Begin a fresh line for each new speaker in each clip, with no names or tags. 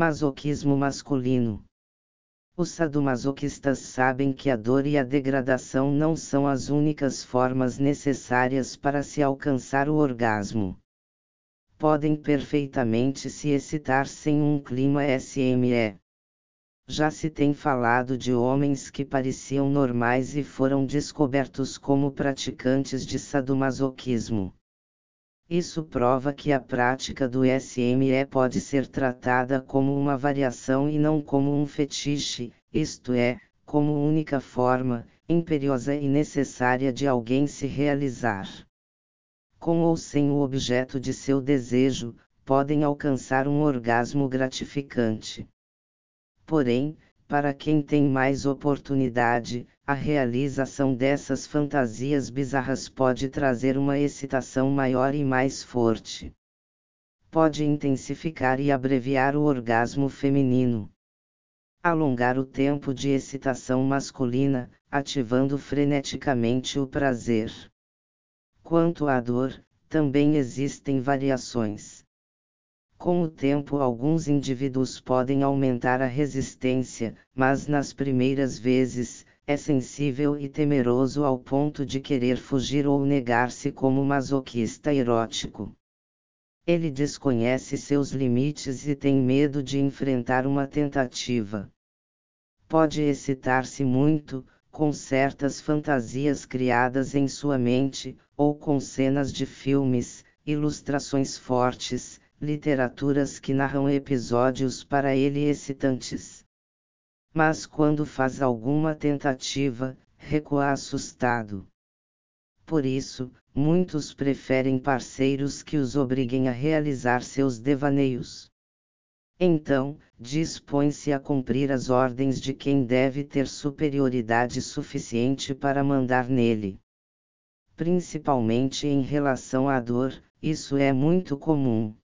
Masoquismo masculino. Os sadomasoquistas sabem que a dor e a degradação não são as únicas formas necessárias para se alcançar o orgasmo. Podem perfeitamente se excitar sem um clima SME. Já se tem falado de homens que pareciam normais e foram descobertos como praticantes de sadomasoquismo. Isso prova que a prática do SME pode ser tratada como uma variação e não como um fetiche, isto é, como única forma, imperiosa e necessária de alguém se realizar. Com ou sem o objeto de seu desejo, podem alcançar um orgasmo gratificante. Porém, para quem tem mais oportunidade, a realização dessas fantasias bizarras pode trazer uma excitação maior e mais forte. Pode intensificar e abreviar o orgasmo feminino. Alongar o tempo de excitação masculina, ativando freneticamente o prazer. Quanto à dor, também existem variações. Com o tempo, alguns indivíduos podem aumentar a resistência, mas nas primeiras vezes, é sensível e temeroso ao ponto de querer fugir ou negar-se como masoquista erótico. Ele desconhece seus limites e tem medo de enfrentar uma tentativa. Pode excitar-se muito, com certas fantasias criadas em sua mente, ou com cenas de filmes, ilustrações fortes, literaturas que narram episódios para ele excitantes. Mas quando faz alguma tentativa, recua assustado. Por isso, muitos preferem parceiros que os obriguem a realizar seus devaneios. Então, dispõe-se a cumprir as ordens de quem deve ter superioridade suficiente para mandar nele. Principalmente em relação à dor, isso é muito comum.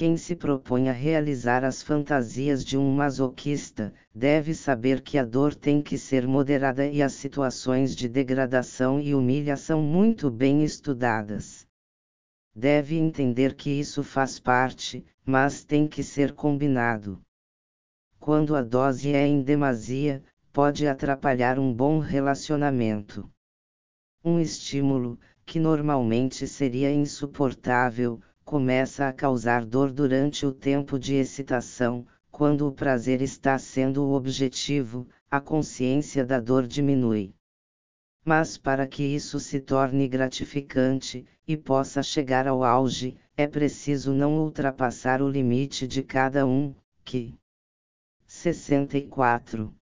Quem se propõe a realizar as fantasias de um masoquista, deve saber que a dor tem que ser moderada e as situações de degradação e humilhação muito bem estudadas. Deve entender que isso faz parte, mas tem que ser combinado. Quando a dose é em demasia, pode atrapalhar um bom relacionamento. Um estímulo, que normalmente seria insuportável, começa a causar dor durante o tempo de excitação, quando o prazer está sendo o objetivo, a consciência da dor diminui. Mas para que isso se torne gratificante, e possa chegar ao auge, é preciso não ultrapassar o limite de cada um, que 64.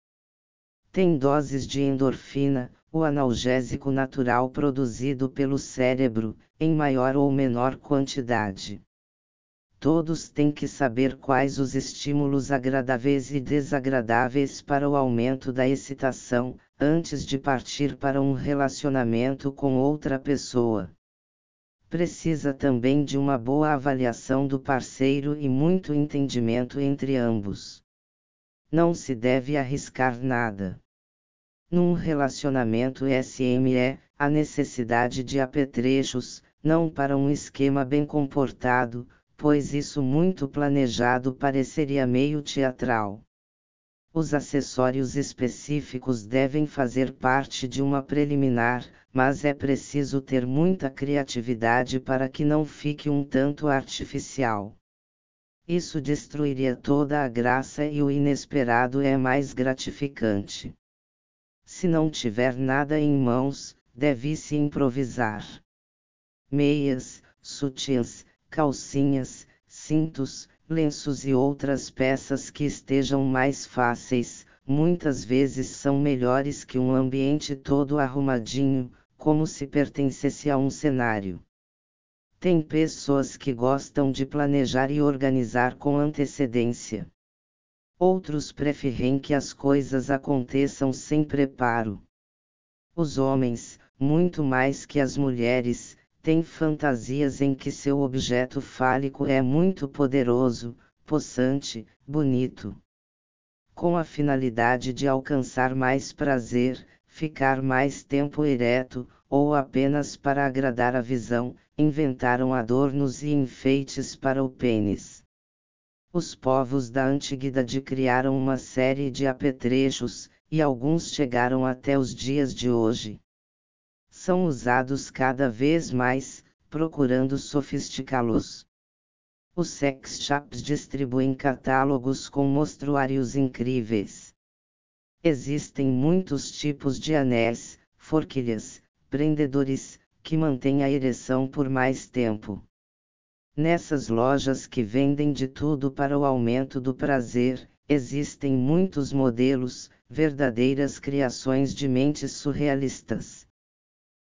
Tem doses de endorfina, o analgésico natural produzido pelo cérebro, em maior ou menor quantidade. Todos têm que saber quais os estímulos agradáveis e desagradáveis para o aumento da excitação, antes de partir para um relacionamento com outra pessoa. Precisa também de uma boa avaliação do parceiro e muito entendimento entre ambos. Não se deve arriscar nada. Num relacionamento SME, a necessidade de apetrechos, não para um esquema bem comportado, pois isso muito planejado pareceria meio teatral. Os acessórios específicos devem fazer parte de uma preliminar, mas é preciso ter muita criatividade para que não fique um tanto artificial. Isso destruiria toda a graça e o inesperado é mais gratificante. Se não tiver nada em mãos, deve-se improvisar. Meias, sutiãs, calcinhas, cintos, lenços e outras peças que estejam mais fáceis, muitas vezes são melhores que um ambiente todo arrumadinho, como se pertencesse a um cenário. Tem pessoas que gostam de planejar e organizar com antecedência. Outros preferem que as coisas aconteçam sem preparo. Os homens, muito mais que as mulheres, têm fantasias em que seu objeto fálico é muito poderoso, possante, bonito. Com a finalidade de alcançar mais prazer, ficar mais tempo ereto, ou apenas para agradar a visão, inventaram adornos e enfeites para o pênis. Os povos da antiguidade criaram uma série de apetrechos, e alguns chegaram até os dias de hoje. São usados cada vez mais, procurando sofisticá-los. Os sex shops distribuem catálogos com mostruários incríveis. Existem muitos tipos de anéis, forquilhas, prendedores, que mantêm a ereção por mais tempo. Nessas lojas que vendem de tudo para o aumento do prazer, existem muitos modelos, verdadeiras criações de mentes surrealistas.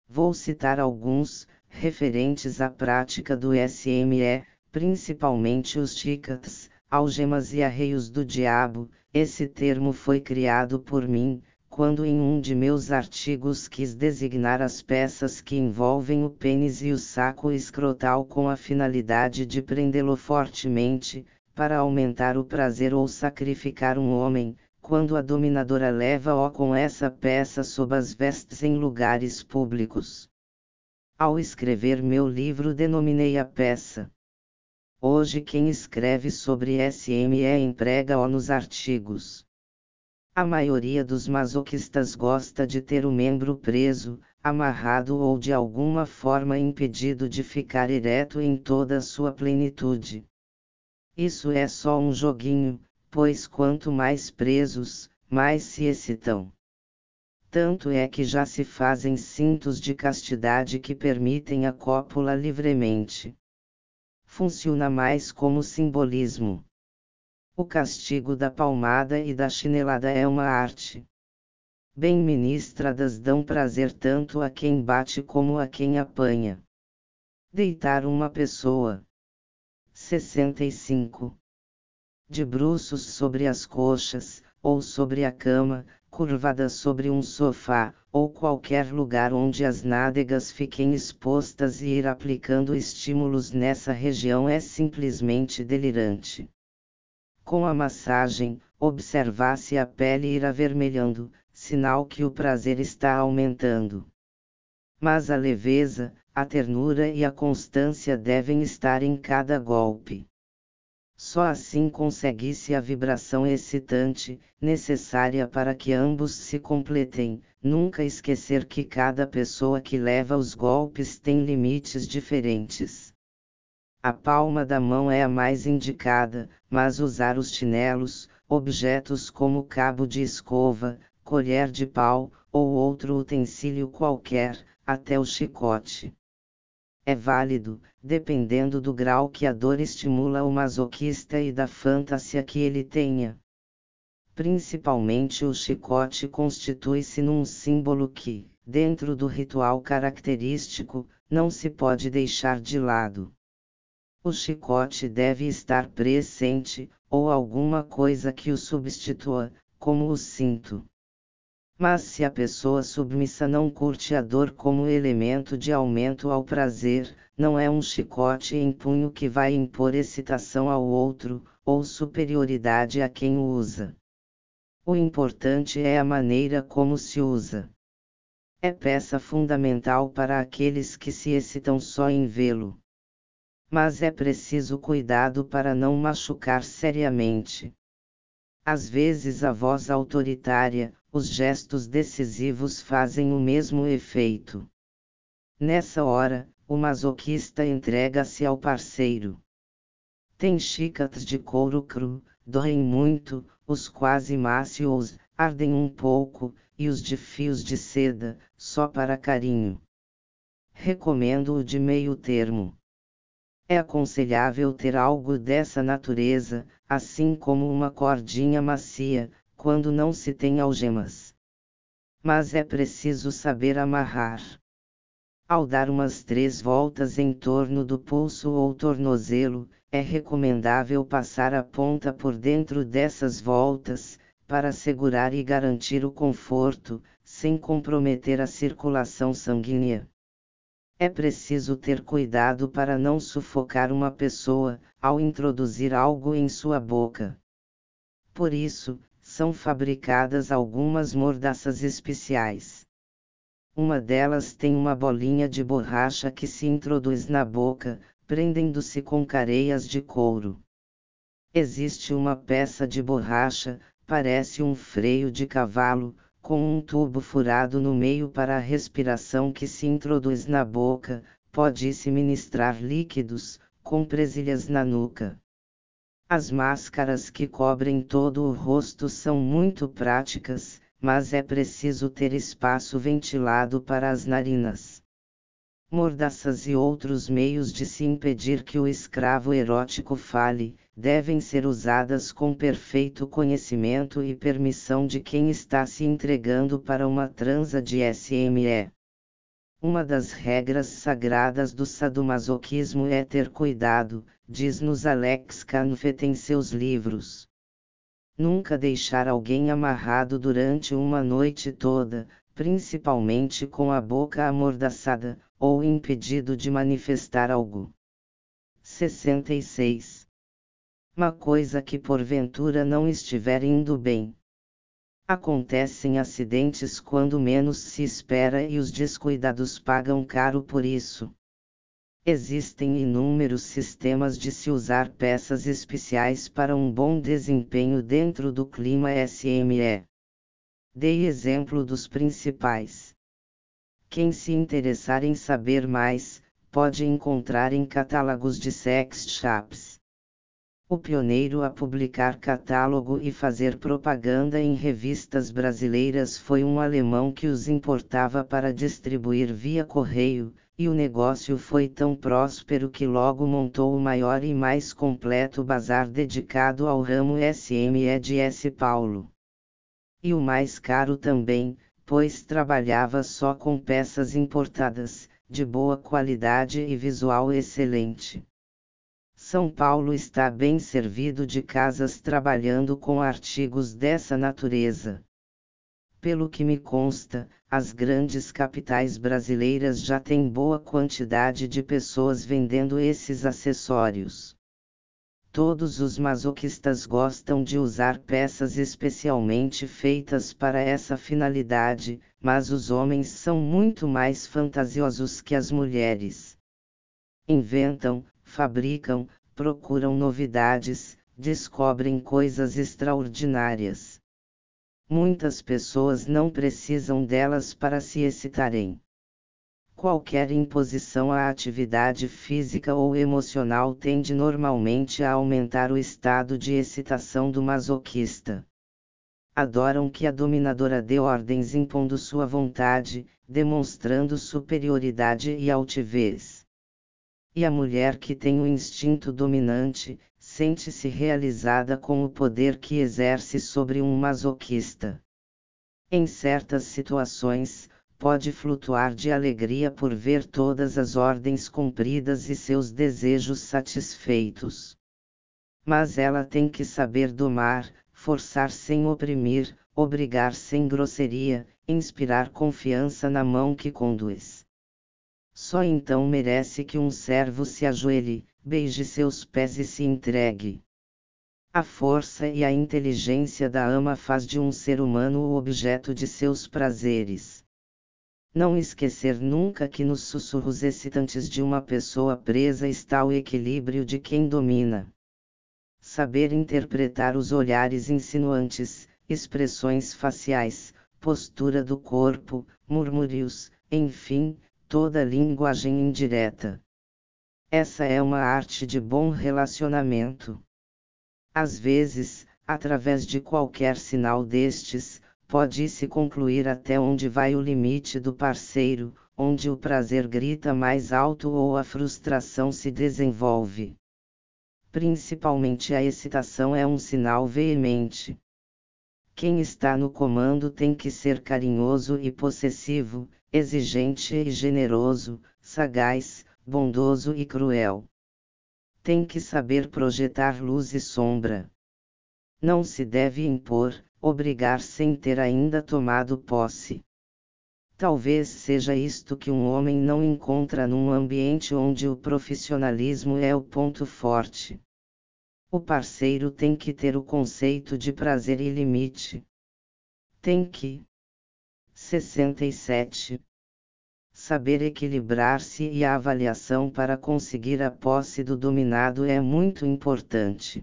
Vou citar alguns, referentes à prática do SME, principalmente os tickets, algemas e arreios do diabo. Esse termo foi criado por mim, quando em um de meus artigos quis designar as peças que envolvem o pênis e o saco escrotal com a finalidade de prendê-lo fortemente, para aumentar o prazer ou sacrificar um homem, quando a dominadora leva-o com essa peça sob as vestes em lugares públicos. Ao escrever meu livro denominei a peça. Hoje quem escreve sobre SME emprega-o nos artigos. A maioria dos masoquistas gosta de ter o membro preso, amarrado ou de alguma forma impedido de ficar ereto em toda a sua plenitude. Isso é só um joguinho, pois quanto mais presos, mais se excitam. Tanto é que já se fazem cintos de castidade que permitem a cópula livremente. Funciona mais como simbolismo. O castigo da palmada e da chinelada é uma arte. Bem ministradas dão prazer tanto a quem bate como a quem apanha. Deitar uma pessoa. 65 de bruços sobre as coxas, ou sobre a cama, curvada sobre um sofá, ou qualquer lugar onde as nádegas fiquem expostas e ir aplicando estímulos nessa região é simplesmente delirante. Com a massagem, observar-se a pele ir avermelhando, sinal que o prazer está aumentando. Mas a leveza, a ternura e a constância devem estar em cada golpe. Só assim consegue-se a vibração excitante, necessária para que ambos se completem. Nunca esquecer que cada pessoa que leva os golpes tem limites diferentes. A palma da mão é a mais indicada, mas usar os chinelos, objetos como cabo de escova, colher de pau, ou outro utensílio qualquer, até o chicote é válido, dependendo do grau que a dor estimula o masoquista e da fantasia que ele tenha. Principalmente o chicote constitui-se num símbolo que, dentro do ritual característico, não se pode deixar de lado. O chicote deve estar presente, ou alguma coisa que o substitua, como o cinto. Mas se a pessoa submissa não curte a dor como elemento de aumento ao prazer, não é um chicote em punho que vai impor excitação ao outro, ou superioridade a quem o usa. O importante é a maneira como se usa. É peça fundamental para aqueles que se excitam só em vê-lo. Mas é preciso cuidado para não machucar seriamente. Às vezes a voz autoritária, os gestos decisivos fazem o mesmo efeito. Nessa hora, o masoquista entrega-se ao parceiro. Tem chicotes de couro cru, doem muito, os quase mácios, ardem um pouco, e os de fios de seda, só para carinho. Recomendo o de meio termo. É aconselhável ter algo dessa natureza, assim como uma cordinha macia, quando não se tem algemas. Mas é preciso saber amarrar. Ao dar umas três voltas em torno do pulso ou tornozelo, é recomendável passar a ponta por dentro dessas voltas, para segurar e garantir o conforto, sem comprometer a circulação sanguínea. É preciso ter cuidado para não sufocar uma pessoa, ao introduzir algo em sua boca. Por isso, são fabricadas algumas mordaças especiais. Uma delas tem uma bolinha de borracha que se introduz na boca, prendendo-se com careias de couro. Existe uma peça de borracha, parece um freio de cavalo, com um tubo furado no meio para a respiração que se introduz na boca, pode-se ministrar líquidos, com presilhas na nuca. As máscaras que cobrem todo o rosto são muito práticas, mas é preciso ter espaço ventilado para as narinas. Mordaças e outros meios de se impedir que o escravo erótico fale, devem ser usadas com perfeito conhecimento e permissão de quem está se entregando para uma transa de SME. Uma das regras sagradas do sadomasoquismo é ter cuidado, diz-nos Alex Canfet em seus livros. Nunca deixar alguém amarrado durante uma noite toda, principalmente com a boca amordaçada, ou impedido de manifestar algo. 66. Uma coisa que porventura não estiver indo bem. Acontecem acidentes quando menos se espera e os descuidados pagam caro por isso. Existem inúmeros sistemas de se usar peças especiais para um bom desempenho dentro do clima SME. Dei exemplo dos principais. Quem se interessar em saber mais, pode encontrar em catálogos de sex shops o pioneiro a publicar catálogo e fazer propaganda em revistas brasileiras foi um alemão que os importava para distribuir via correio, e o negócio foi tão próspero que logo montou o maior e mais completo bazar dedicado ao ramo SME de S. Paulo. E o mais caro também, pois trabalhava só com peças importadas, de boa qualidade e visual excelente. São Paulo está bem servido de casas trabalhando com artigos dessa natureza. Pelo que me consta, as grandes capitais brasileiras já têm boa quantidade de pessoas vendendo esses acessórios. Todos os masoquistas gostam de usar peças especialmente feitas para essa finalidade, mas os homens são muito mais fantasiosos que as mulheres. Inventam, fabricam, procuram novidades, descobrem coisas extraordinárias. Muitas pessoas não precisam delas para se excitarem. Qualquer imposição à atividade física ou emocional tende normalmente a aumentar o estado de excitação do masoquista. Adoram que a dominadora dê ordens impondo sua vontade, demonstrando superioridade e altivez. E a mulher que tem o instinto dominante, sente-se realizada com o poder que exerce sobre um masoquista. Em certas situações, pode flutuar de alegria por ver todas as ordens cumpridas e seus desejos satisfeitos. Mas ela tem que saber domar, forçar sem oprimir, obrigar sem grosseria, inspirar confiança na mão que conduz. Só então merece que um servo se ajoelhe, beije seus pés e se entregue. A força e a inteligência da ama faz de um ser humano o objeto de seus prazeres. Não esquecer nunca que nos sussurros excitantes de uma pessoa presa está o equilíbrio de quem domina. Saber interpretar os olhares insinuantes, expressões faciais, postura do corpo, murmúrios, enfim, toda linguagem indireta. Essa é uma arte de bom relacionamento. Às vezes, através de qualquer sinal destes, pode-se concluir até onde vai o limite do parceiro, onde o prazer grita mais alto ou a frustração se desenvolve. Principalmente a excitação é um sinal veemente. Quem está no comando tem que ser carinhoso e possessivo, exigente e generoso, sagaz, bondoso e cruel. Tem que saber projetar luz e sombra. Não se deve impor, obrigar sem ter ainda tomado posse. Talvez seja isto que um homem não encontra num ambiente onde o profissionalismo é o ponto forte. O parceiro tem que ter o conceito de prazer e limite. Tem que 67. Saber equilibrar-se e a avaliação para conseguir a posse do dominado é muito importante.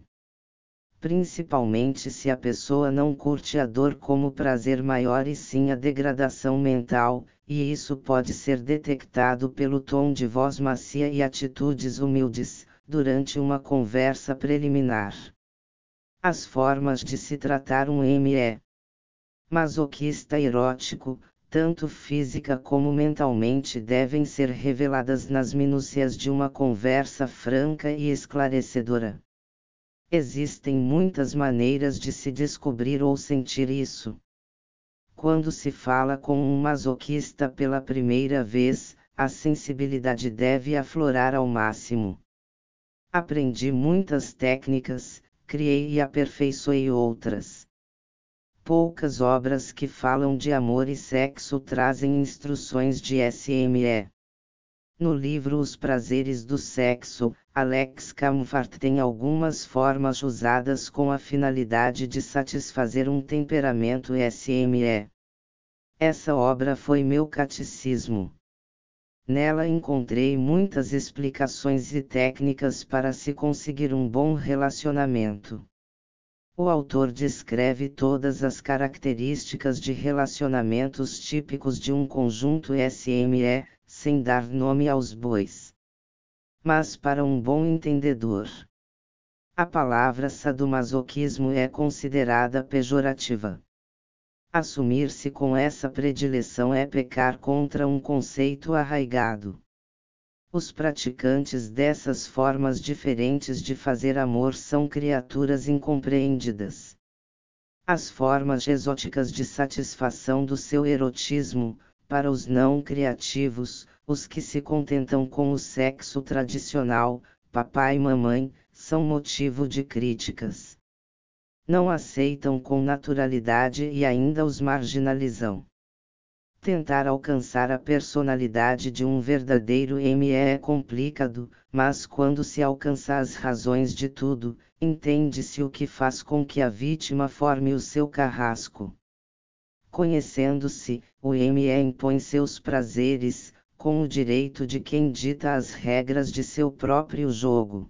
principalmente se a pessoa não curte a dor como prazer maior e sim a degradação mental, e isso pode ser detectado pelo tom de voz macia e atitudes humildes, durante uma conversa preliminar. As formas de se tratar um ME masoquista erótico, tanto física como mentalmente, devem ser reveladas nas minúcias de uma conversa franca e esclarecedora. Existem muitas maneiras de se descobrir ou sentir isso. Quando se fala com um masoquista pela primeira vez, a sensibilidade deve aflorar ao máximo. Aprendi muitas técnicas, criei e aperfeiçoei outras. Poucas obras que falam de amor e sexo trazem instruções de SME. No livro Os Prazeres do Sexo, Alex Camfart tem algumas formas usadas com a finalidade de satisfazer um temperamento SME. Essa obra foi meu catecismo. Nela encontrei muitas explicações e técnicas para se conseguir um bom relacionamento. O autor descreve todas as características de relacionamentos típicos de um conjunto SME, sem dar nome aos bois. Mas para um bom entendedor, a palavra sadomasoquismo é considerada pejorativa. Assumir-se com essa predileção é pecar contra um conceito arraigado. Os praticantes dessas formas diferentes de fazer amor são criaturas incompreendidas. As formas exóticas de satisfação do seu erotismo, para os não criativos, os que se contentam com o sexo tradicional, papai e mamãe, são motivo de críticas. Não aceitam com naturalidade e ainda os marginalizam. Tentar alcançar a personalidade de um verdadeiro ME é complicado, mas quando se alcança as razões de tudo, entende-se o que faz com que a vítima forme o seu carrasco. Conhecendo-se, o ME impõe seus prazeres, com o direito de quem dita as regras de seu próprio jogo.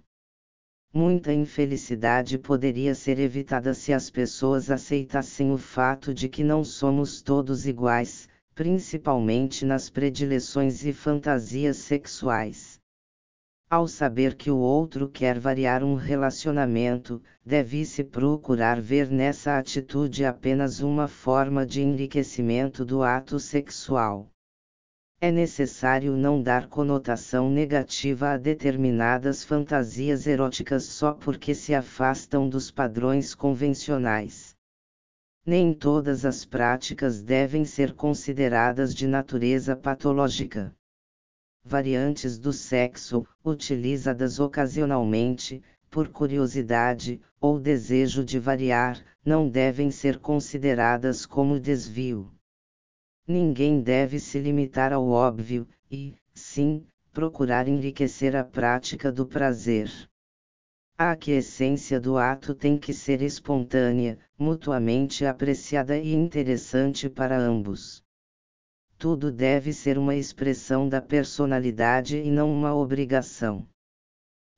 Muita infelicidade poderia ser evitada se as pessoas aceitassem o fato de que não somos todos iguais, principalmente nas predileções e fantasias sexuais. Ao saber que o outro quer variar um relacionamento, deve-se procurar ver nessa atitude apenas uma forma de enriquecimento do ato sexual. É necessário não dar conotação negativa a determinadas fantasias eróticas só porque se afastam dos padrões convencionais. Nem todas as práticas devem ser consideradas de natureza patológica variantes do sexo, utilizadas ocasionalmente, por curiosidade, ou desejo de variar, não devem ser consideradas como desvio. Ninguém deve se limitar ao óbvio, e, sim, procurar enriquecer a prática do prazer. A essência do ato tem que ser espontânea, mutuamente apreciada e interessante para ambos tudo deve ser uma expressão da personalidade e não uma obrigação.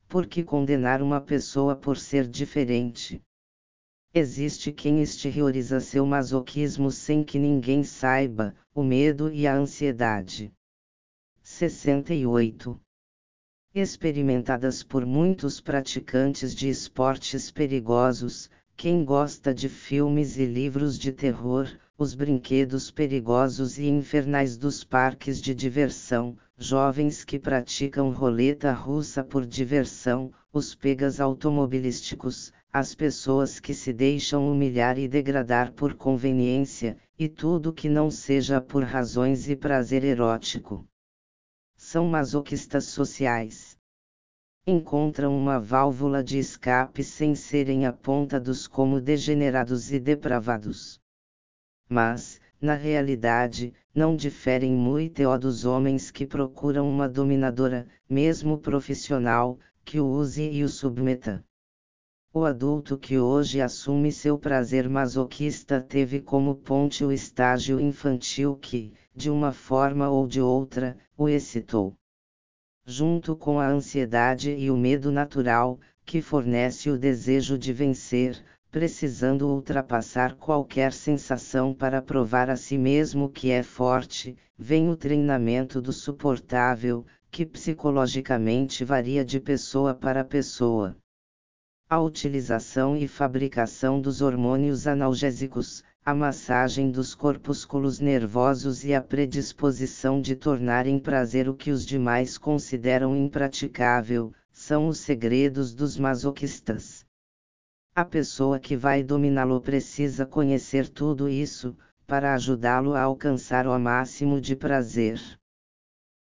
Por que condenar uma pessoa por ser diferente? Existe quem exterioriza seu masoquismo sem que ninguém saiba, o medo e a ansiedade. 68. Experimentadas por muitos praticantes de esportes perigosos, quem gosta de filmes e livros de terror, os brinquedos perigosos e infernais dos parques de diversão, jovens que praticam roleta russa por diversão, os pegas automobilísticos, as pessoas que se deixam humilhar e degradar por conveniência, e tudo que não seja por razões e prazer erótico. São masoquistas sociais. Encontram uma válvula de escape sem serem apontados como degenerados e depravados mas, na realidade, não diferem muito dos homens que procuram uma dominadora, mesmo profissional, que o use e o submeta. O adulto que hoje assume seu prazer masoquista teve como ponte o estágio infantil que, de uma forma ou de outra, o excitou. Junto com a ansiedade e o medo natural, que fornece o desejo de vencer, precisando ultrapassar qualquer sensação para provar a si mesmo que é forte, vem o treinamento do suportável, que psicologicamente varia de pessoa para pessoa. A utilização e fabricação dos hormônios analgésicos, a massagem dos corpúsculos nervosos e a predisposição de tornar em prazer o que os demais consideram impraticável, são os segredos dos masoquistas. A pessoa que vai dominá-lo precisa conhecer tudo isso, para ajudá-lo a alcançar o máximo de prazer.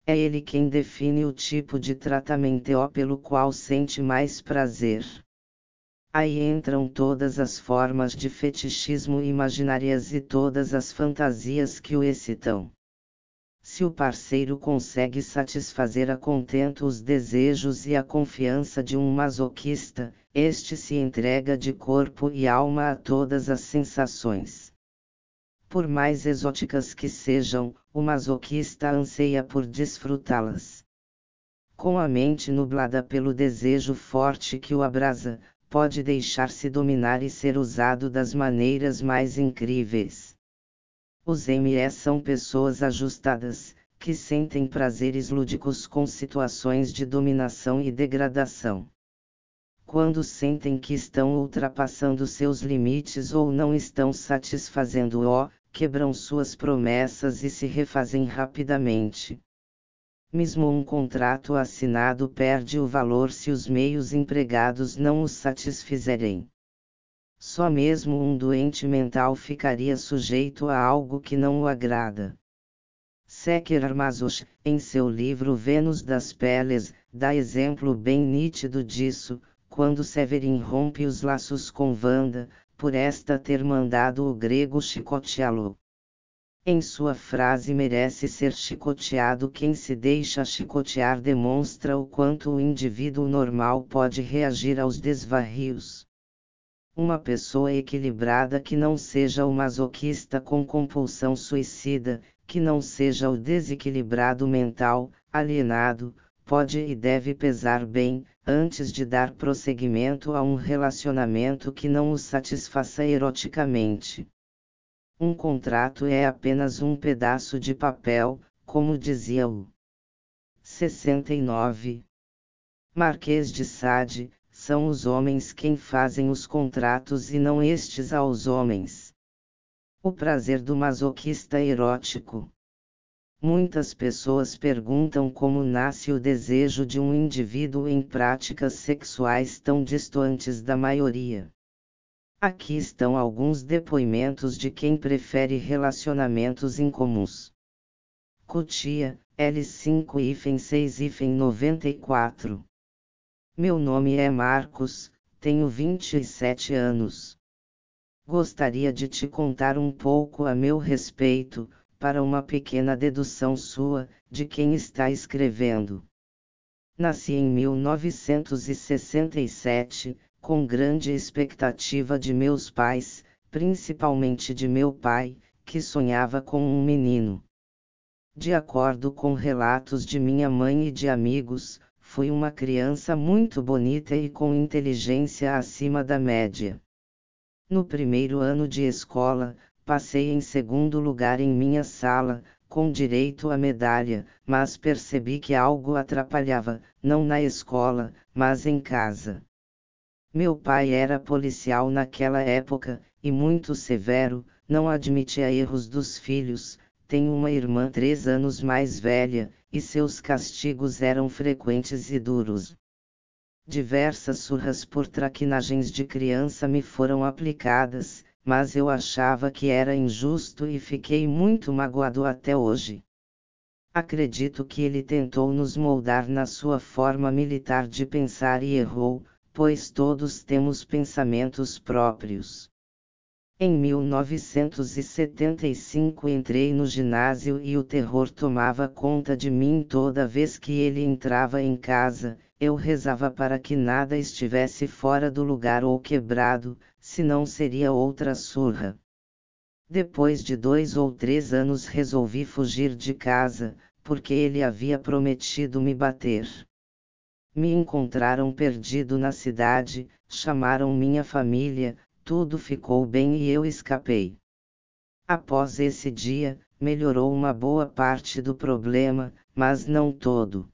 É ele quem define o tipo de tratamento pelo qual sente mais prazer. Aí entram todas as formas de fetichismo imaginárias e todas as fantasias que o excitam. Se o parceiro consegue satisfazer a contento os desejos e a confiança de um masoquista, este se entrega de corpo e alma a todas as sensações. Por mais exóticas que sejam, o masoquista anseia por desfrutá-las. Com a mente nublada pelo desejo forte que o abrasa, pode deixar-se dominar e ser usado das maneiras mais incríveis. Os ME são pessoas ajustadas, que sentem prazeres lúdicos com situações de dominação e degradação. Quando sentem que estão ultrapassando seus limites ou não estão satisfazendo-o, quebram suas promessas e se refazem rapidamente. Mesmo um contrato assinado perde o valor se os meios empregados não os satisfizerem. Só mesmo um doente mental ficaria sujeito a algo que não o agrada. Seker Armazush, em seu livro Vênus das Peles, dá exemplo bem nítido disso, quando Severin rompe os laços com Wanda, por esta ter mandado o grego chicoteá-lo. Em sua frase merece ser chicoteado quem se deixa chicotear demonstra o quanto o indivíduo normal pode reagir aos desvarrios. Uma pessoa equilibrada que não seja o masoquista com compulsão suicida, que não seja o desequilibrado mental, alienado, pode e deve pesar bem, antes de dar prosseguimento a um relacionamento que não o satisfaça eroticamente. Um contrato é apenas um pedaço de papel, como dizia o 69. Marquês de Sade, são os homens quem fazem os contratos e não estes aos homens. O prazer do masoquista erótico. Muitas pessoas perguntam como nasce o desejo de um indivíduo em práticas sexuais tão distantes da maioria. Aqui estão alguns depoimentos de quem prefere relacionamentos incomuns. Cutia, L5 6 94. Meu nome é Marcos, tenho 27 anos. Gostaria de te contar um pouco a meu respeito, para uma pequena dedução sua, de quem está escrevendo. Nasci em 1967, com grande expectativa de meus pais, principalmente de meu pai, que sonhava com um menino. De acordo com relatos de minha mãe e de amigos, fui uma criança muito bonita e com inteligência acima da média. No primeiro ano de escola, passei em segundo lugar em minha sala, com direito à medalha, mas percebi que algo atrapalhava, não na escola, mas em casa. Meu pai era policial naquela época, e muito severo, não admitia erros dos filhos. Tenho uma irmã três anos mais velha, e seus castigos eram frequentes e duros. Diversas surras por traquinagens de criança me foram aplicadas, mas eu achava que era injusto e fiquei muito magoado até hoje. Acredito que ele tentou nos moldar na sua forma militar de pensar e errou, pois todos temos pensamentos próprios. Em 1975 entrei no ginásio e o terror tomava conta de mim toda vez que ele entrava em casa, eu rezava para que nada estivesse fora do lugar ou quebrado, senão seria outra surra. Depois de dois ou três anos resolvi fugir de casa, porque ele havia prometido me bater. Me encontraram perdido na cidade, chamaram minha família, tudo ficou bem e eu escapei. Após esse dia, melhorou uma boa parte do problema, mas não todo.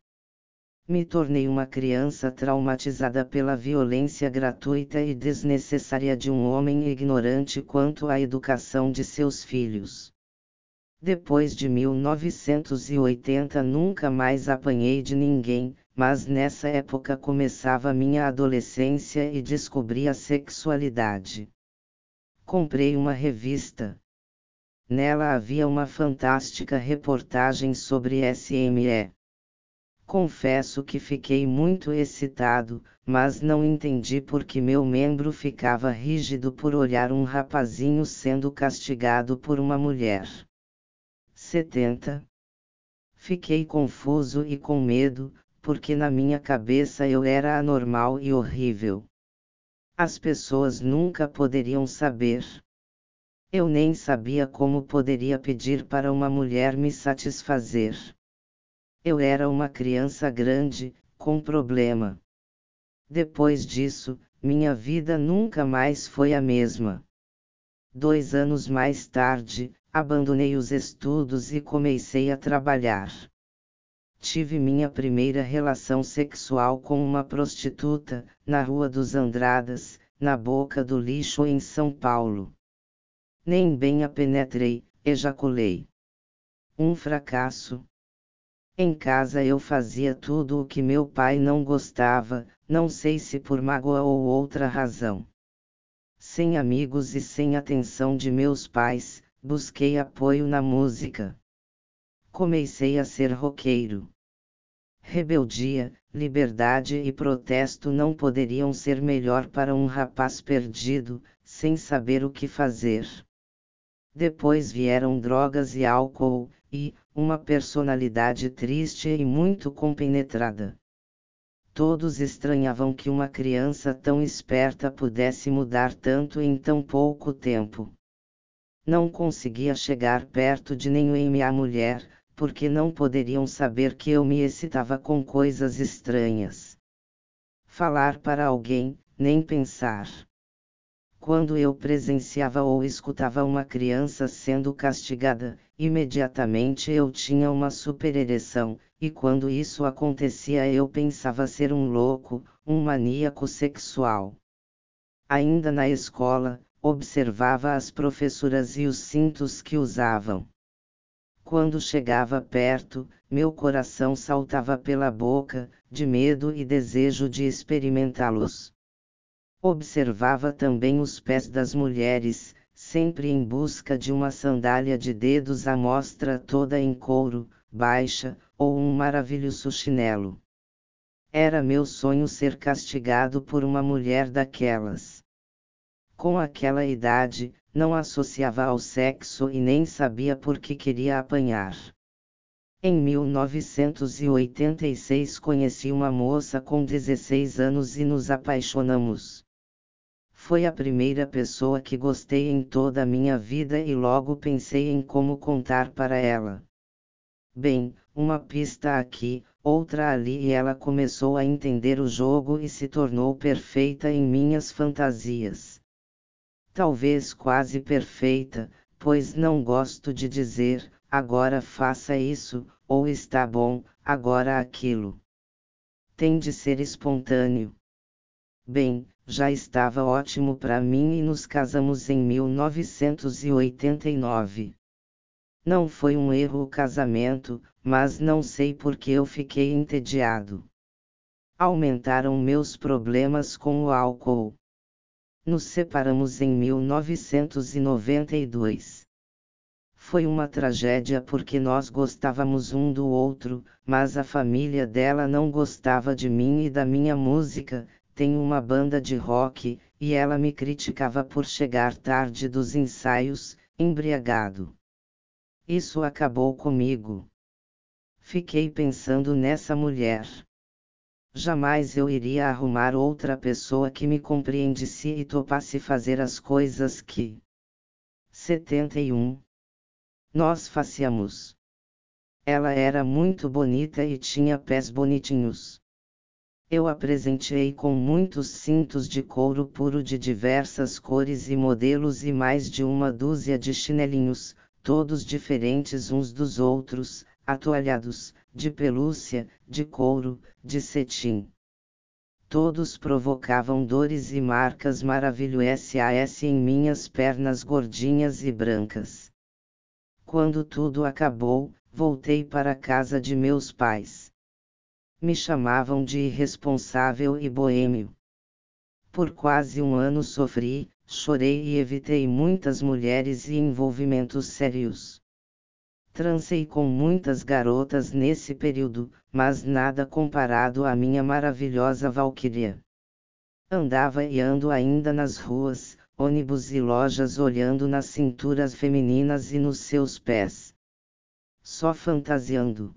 Me tornei uma criança traumatizada pela violência gratuita e desnecessária de um homem ignorante quanto à educação de seus filhos. Depois de 1980 nunca mais apanhei de ninguém, mas nessa época começava minha adolescência e descobri a sexualidade. Comprei uma revista. Nela havia uma fantástica reportagem sobre SME. Confesso que fiquei muito excitado, mas não entendi por que meu membro ficava rígido por olhar um rapazinho sendo castigado por uma mulher. 70. Fiquei confuso e com medo, porque na minha cabeça eu era anormal e horrível. As pessoas nunca poderiam saber. Eu nem sabia como poderia pedir para uma mulher me satisfazer. Eu era uma criança grande, com problema. Depois disso, minha vida nunca mais foi a mesma. Dois anos mais tarde, abandonei os estudos e comecei a trabalhar. Tive minha primeira relação sexual com uma prostituta, na Rua dos Andradas, na Boca do Lixo em São Paulo. Nem bem a penetrei, ejaculei. Um fracasso. Em casa eu fazia tudo o que meu pai não gostava, não sei se por mágoa ou outra razão. Sem amigos e sem atenção de meus pais, busquei apoio na música. Comecei a ser roqueiro. Rebeldia, liberdade e protesto não poderiam ser melhor para um rapaz perdido, sem saber o que fazer. Depois vieram drogas e álcool, e, uma personalidade triste e muito compenetrada. Todos estranhavam que uma criança tão esperta pudesse mudar tanto em tão pouco tempo. Não conseguia chegar perto de nenhuma mulher, porque não poderiam saber que eu me excitava com coisas estranhas. Falar para alguém, nem pensar. Quando eu presenciava ou escutava uma criança sendo castigada, imediatamente eu tinha uma superereção, e quando isso acontecia eu pensava ser um louco, um maníaco sexual. Ainda na escola, observava as professoras e os cintos que usavam. Quando chegava perto, meu coração saltava pela boca, de medo e desejo de experimentá-los. Observava também os pés das mulheres, sempre em busca de uma sandália de dedos à mostra toda em couro, baixa, ou um maravilhoso chinelo. Era meu sonho ser castigado por uma mulher daquelas. Com aquela idade, não associava ao sexo e nem sabia por que queria apanhar. Em 1986 conheci uma moça com 16 anos e nos apaixonamos. Foi a primeira pessoa que gostei em toda a minha vida e logo pensei em como contar para ela. Bem, uma pista aqui, outra ali e ela começou a entender o jogo e se tornou perfeita em minhas fantasias. Talvez quase perfeita, pois não gosto de dizer, agora faça isso, ou está bom, agora aquilo. Tem de ser espontâneo. Bem, já estava ótimo para mim e nos casamos em 1989. Não foi um erro o casamento, mas não sei por que eu fiquei entediado. Aumentaram meus problemas com o álcool. Nos separamos em 1992. Foi uma tragédia porque nós gostávamos um do outro, mas a família dela não gostava de mim e da minha música, tenho uma banda de rock, e ela me criticava por chegar tarde dos ensaios, embriagado. Isso acabou comigo. Fiquei pensando nessa mulher. Jamais eu iria arrumar outra pessoa que me compreendesse e topasse fazer as coisas que. 71. Nós fazíamos. Ela era muito bonita e tinha pés bonitinhos. Eu apresentei com muitos cintos de couro puro de diversas cores e modelos e mais de uma dúzia de chinelinhos, todos diferentes uns dos outros, atoalhados, de pelúcia, de couro, de cetim. Todos provocavam dores e marcas maravilhosas em minhas pernas gordinhas e brancas. Quando tudo acabou, voltei para a casa de meus pais. Me chamavam de irresponsável e boêmio. Por quase um ano sofri, chorei e evitei muitas mulheres e envolvimentos sérios. Transei com muitas garotas nesse período, mas nada comparado à minha maravilhosa Valquíria. Andava e ando ainda nas ruas, ônibus e lojas olhando nas cinturas femininas e nos seus pés. Só fantasiando.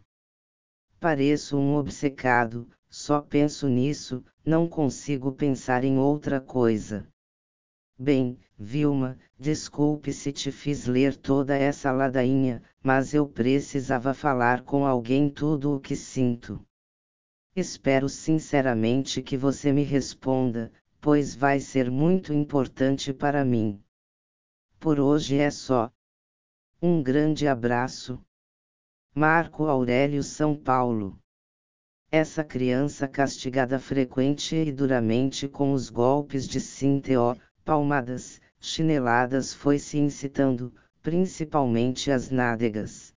Pareço um obcecado, só penso nisso, não consigo pensar em outra coisa. Bem, Vilma, desculpe se te fiz ler toda essa ladainha, mas eu precisava falar com alguém tudo o que sinto. Espero sinceramente que você me responda, pois vai ser muito importante para mim. Por hoje é só. Um grande abraço. Marco Aurélio São Paulo. Essa criança castigada frequente e duramente com os golpes de Sinteó, palmadas, chineladas foi se incitando, principalmente as nádegas.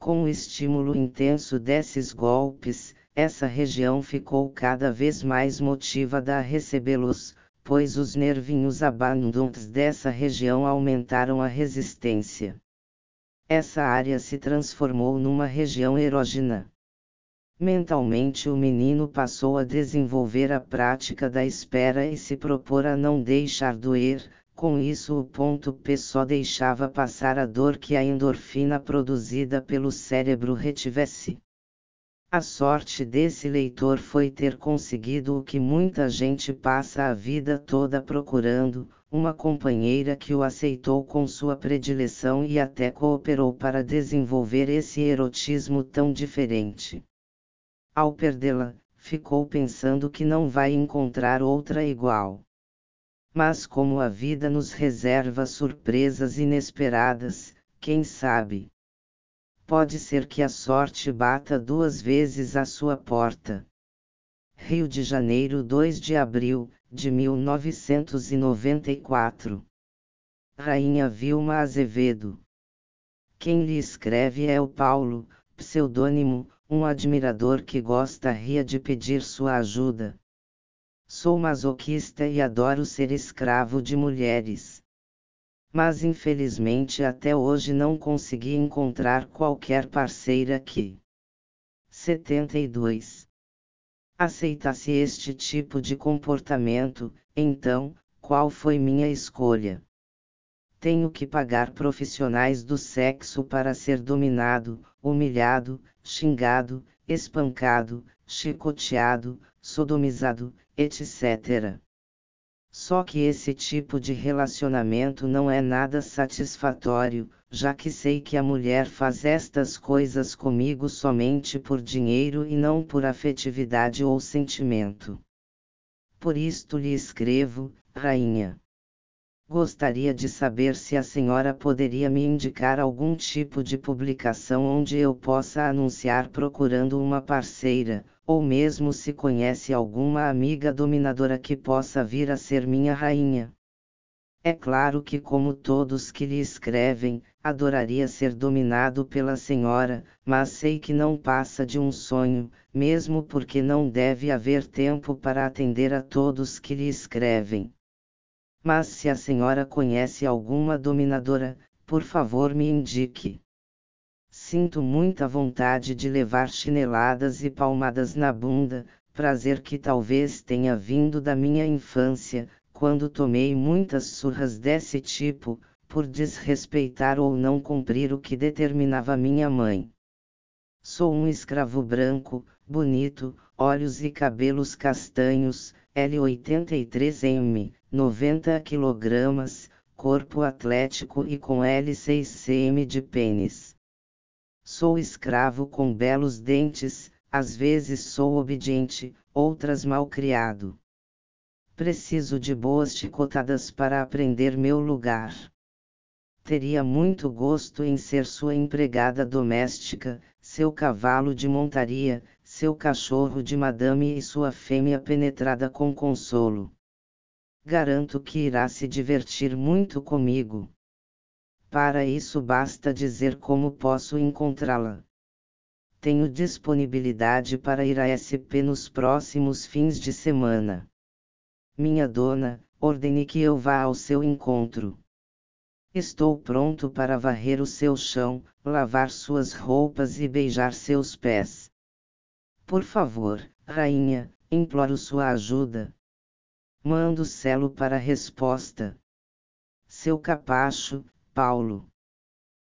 Com o estímulo intenso desses golpes, essa região ficou cada vez mais motivada a recebê-los, pois os nervinhos abandondos dessa região aumentaram a resistência. Essa área se transformou numa região erógena. Mentalmente o menino passou a desenvolver a prática da espera e se propor a não deixar doer, com isso o ponto P só deixava passar a dor que a endorfina produzida pelo cérebro retivesse. A sorte desse leitor foi ter conseguido o que muita gente passa a vida toda procurando, uma companheira que o aceitou com sua predileção e até cooperou para desenvolver esse erotismo tão diferente. Ao perdê-la, ficou pensando que não vai encontrar outra igual. Mas como a vida nos reserva surpresas inesperadas, quem sabe? Pode ser que a sorte bata duas vezes à sua porta. Rio de Janeiro 2 de abril, de 1994. Rainha Vilma Azevedo. Quem lhe escreve é o Paulo, pseudônimo, um admirador que gosta ria de pedir sua ajuda. Sou masoquista e adoro ser escravo de mulheres. Mas infelizmente até hoje não consegui encontrar qualquer parceira que. 72. Aceitasse este tipo de comportamento, então, qual foi minha escolha? Tenho que pagar profissionais do sexo para ser dominado, humilhado, xingado, espancado, chicoteado, sodomizado, etc. Só que esse tipo de relacionamento não é nada satisfatório, já que sei que a mulher faz estas coisas comigo somente por dinheiro e não por afetividade ou sentimento. Por isto lhe escrevo, rainha. Gostaria de saber se a senhora poderia me indicar algum tipo de publicação onde eu possa anunciar procurando uma parceira, ou mesmo se conhece alguma amiga dominadora que possa vir a ser minha rainha. É claro que, como todos que lhe escrevem, adoraria ser dominado pela senhora, mas sei que não passa de um sonho, mesmo porque não deve haver tempo para atender a todos que lhe escrevem. Mas se a senhora conhece alguma dominadora, por favor me indique. Sinto muita vontade de levar chineladas e palmadas na bunda, prazer que talvez tenha vindo da minha infância, quando tomei muitas surras desse tipo, por desrespeitar ou não cumprir o que determinava minha mãe. Sou um escravo branco, bonito, olhos e cabelos castanhos, L83M, 90 kg, corpo atlético e com L6 cm de pênis. Sou escravo com belos dentes, às vezes sou obediente, outras mal criado. Preciso de boas chicotadas para aprender meu lugar. Teria muito gosto em ser sua empregada doméstica, seu cavalo de montaria, seu cachorro de madame e sua fêmea penetrada com consolo. Garanto que irá se divertir muito comigo. Para isso basta dizer como posso encontrá-la. Tenho disponibilidade para ir a SP nos próximos fins de semana. Minha dona, ordene que eu vá ao seu encontro. Estou pronto para varrer o seu chão, lavar suas roupas e beijar seus pés. Por favor, rainha, imploro sua ajuda. Mando selo para resposta. Seu capacho, Paulo.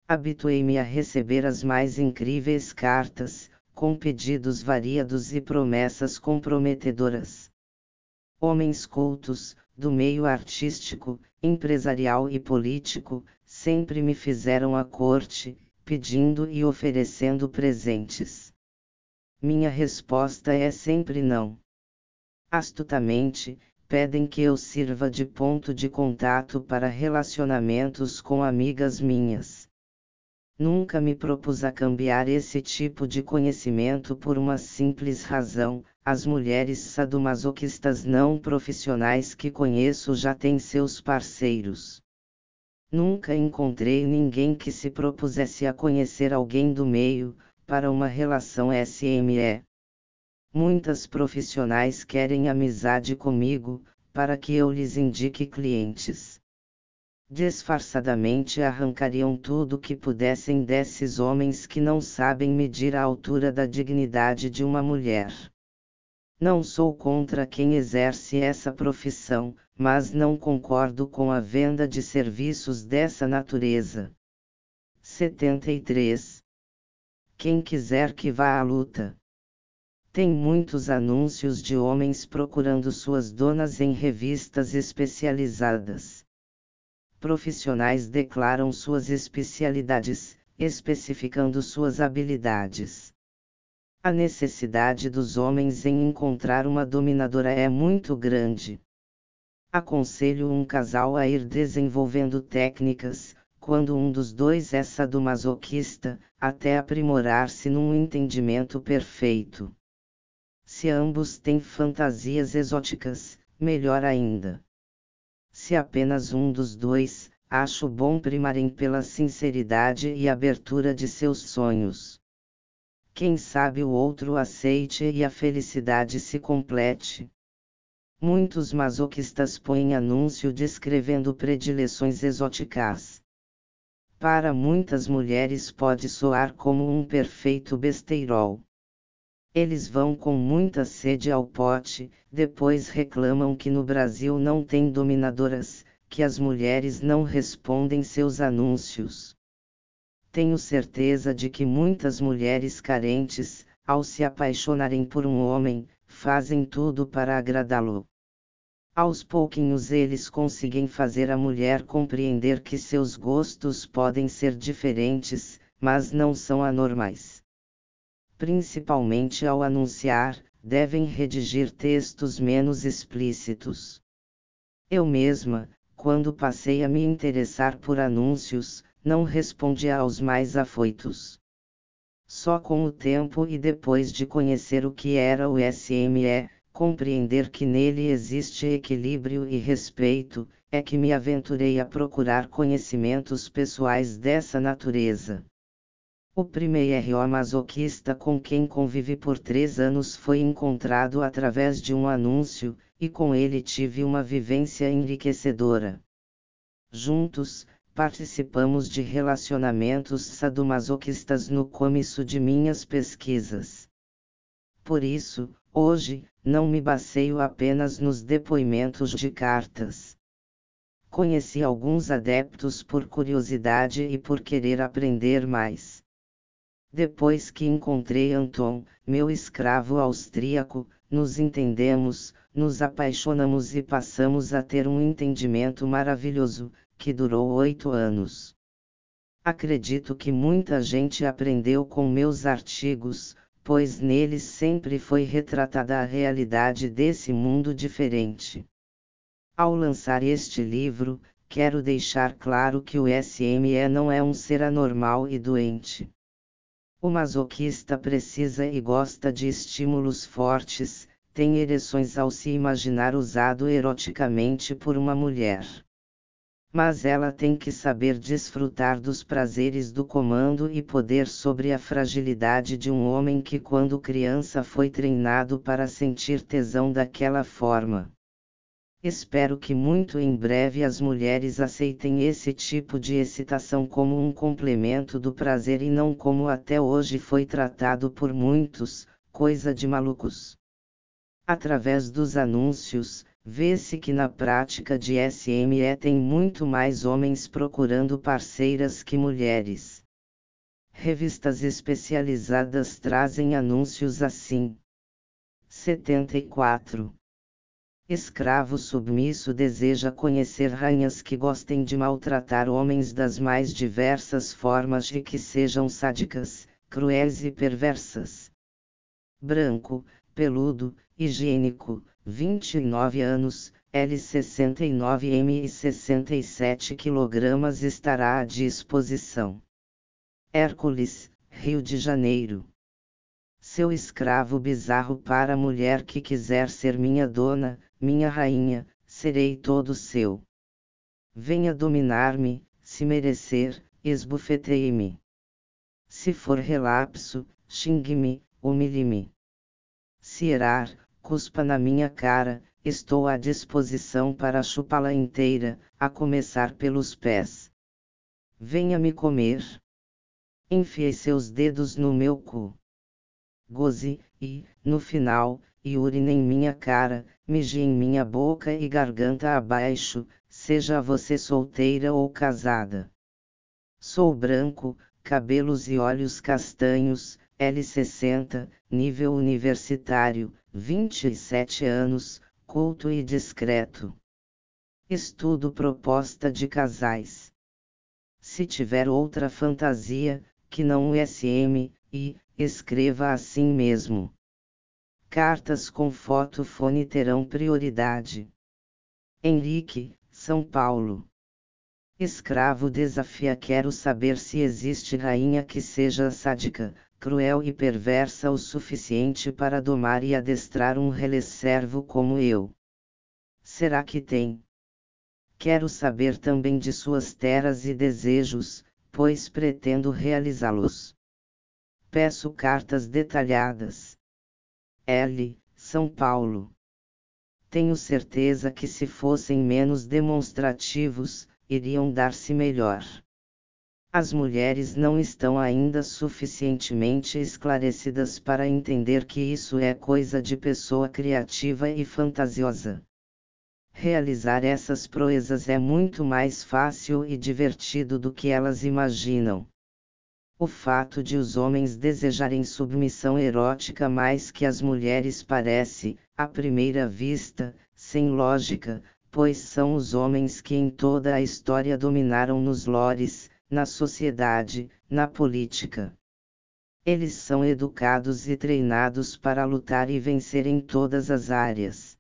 Habituei-me a receber as mais incríveis cartas, com pedidos variados e promessas comprometedoras. Homens cultos, do meio artístico, empresarial e político, sempre me fizeram a corte, pedindo e oferecendo presentes. Minha resposta é sempre não. Astutamente, pedem que eu sirva de ponto de contato para relacionamentos com amigas minhas. Nunca me propus a cambiar esse tipo de conhecimento por uma simples razão: as mulheres sadomasoquistas não profissionais que conheço já têm seus parceiros. Nunca encontrei ninguém que se propusesse a conhecer alguém do meio, para uma relação SME. Muitas profissionais querem amizade comigo, para que eu lhes indique clientes. Disfarçadamente arrancariam tudo que pudessem desses homens que não sabem medir a altura da dignidade de uma mulher. Não sou contra quem exerce essa profissão, mas não concordo com a venda de serviços dessa natureza. 73. Quem quiser que vá à luta. Tem muitos anúncios de homens procurando suas donas em revistas especializadas. Profissionais declaram suas especialidades, especificando suas habilidades. A necessidade dos homens em encontrar uma dominadora é muito grande. Aconselho um casal a ir desenvolvendo técnicas, quando um dos dois é sadomasoquista, até aprimorar-se num entendimento perfeito. Se ambos têm fantasias exóticas, melhor ainda. Se apenas um dos dois, acho bom primarem pela sinceridade e abertura de seus sonhos. Quem sabe o outro aceite e a felicidade se complete. Muitos masoquistas põem anúncio descrevendo predileções exóticas. Para muitas mulheres pode soar como um perfeito besteirol. Eles vão com muita sede ao pote, depois reclamam que no Brasil não tem dominadoras, que as mulheres não respondem seus anúncios. Tenho certeza de que muitas mulheres carentes, ao se apaixonarem por um homem, fazem tudo para agradá-lo. Aos pouquinhos eles conseguem fazer a mulher compreender que seus gostos podem ser diferentes, mas não são anormais principalmente ao anunciar, devem redigir textos menos explícitos. Eu mesma, quando passei a me interessar por anúncios, não respondia aos mais afoitos. Só com o tempo e depois de conhecer o que era o SME, compreender que nele existe equilíbrio e respeito, é que me aventurei a procurar conhecimentos pessoais dessa natureza. O primeiro masoquista com quem convivi por três anos foi encontrado através de um anúncio, e com ele tive uma vivência enriquecedora. Juntos, participamos de relacionamentos sadomasoquistas no começo de minhas pesquisas. Por isso, hoje, não me baseio apenas nos depoimentos de cartas. Conheci alguns adeptos por curiosidade e por querer aprender mais. Depois que encontrei Anton, meu escravo austríaco, nos entendemos, nos apaixonamos e passamos a ter um entendimento maravilhoso, que durou oito anos. Acredito que muita gente aprendeu com meus artigos, pois neles sempre foi retratada a realidade desse mundo diferente. Ao lançar este livro, quero deixar claro que o SME não é um ser anormal e doente. O masoquista precisa e gosta de estímulos fortes, tem ereções ao se imaginar usado eroticamente por uma mulher. Mas ela tem que saber desfrutar dos prazeres do comando e poder sobre a fragilidade de um homem que, quando criança, foi treinado para sentir tesão daquela forma. Espero que muito em breve as mulheres aceitem esse tipo de excitação como um complemento do prazer e não como até hoje foi tratado por muitos, coisa de malucos. Através dos anúncios, vê-se que na prática de SME tem muito mais homens procurando parceiras que mulheres. Revistas especializadas trazem anúncios assim. 74 Escravo submisso deseja conhecer rainhas que gostem de maltratar homens das mais diversas formas e que sejam sádicas, cruéis e perversas. Branco, peludo, higiênico, 29 anos, L69M e 67 kg estará à disposição. Hércules, Rio de Janeiro. Seu escravo bizarro para a mulher que quiser ser minha dona, minha rainha, serei todo seu. Venha dominar-me, se merecer, esbufetei-me. Se for relapso, xingue-me, humilhe-me. Se erar, cuspa na minha cara, estou à disposição para chupá-la inteira, a começar pelos pés. Venha me comer. Enfie seus dedos no meu cu. Goze, e, no final, e urine em minha cara, mije em minha boca e garganta abaixo, seja você solteira ou casada. Sou branco, cabelos e olhos castanhos, L60, nível universitário, 27 anos, culto e discreto. Estudo proposta de casais. Se tiver outra fantasia, que não o SM, e, escreva assim mesmo. Cartas com foto fone terão prioridade. Henrique, São Paulo. Escravo desafia Quero saber se existe rainha que seja sádica, cruel e perversa o suficiente para domar e adestrar um relé-servo como eu. Será que tem? Quero saber também de suas terras e desejos, pois pretendo realizá-los. Peço cartas detalhadas. L. São Paulo. Tenho certeza que se fossem menos demonstrativos, iriam dar-se melhor. As mulheres não estão ainda suficientemente esclarecidas para entender que isso é coisa de pessoa criativa e fantasiosa. Realizar essas proezas é muito mais fácil e divertido do que elas imaginam. O fato de os homens desejarem submissão erótica mais que as mulheres parece, à primeira vista, sem lógica, pois são os homens que em toda a história dominaram nos lores, na sociedade, na política. Eles são educados e treinados para lutar e vencer em todas as áreas.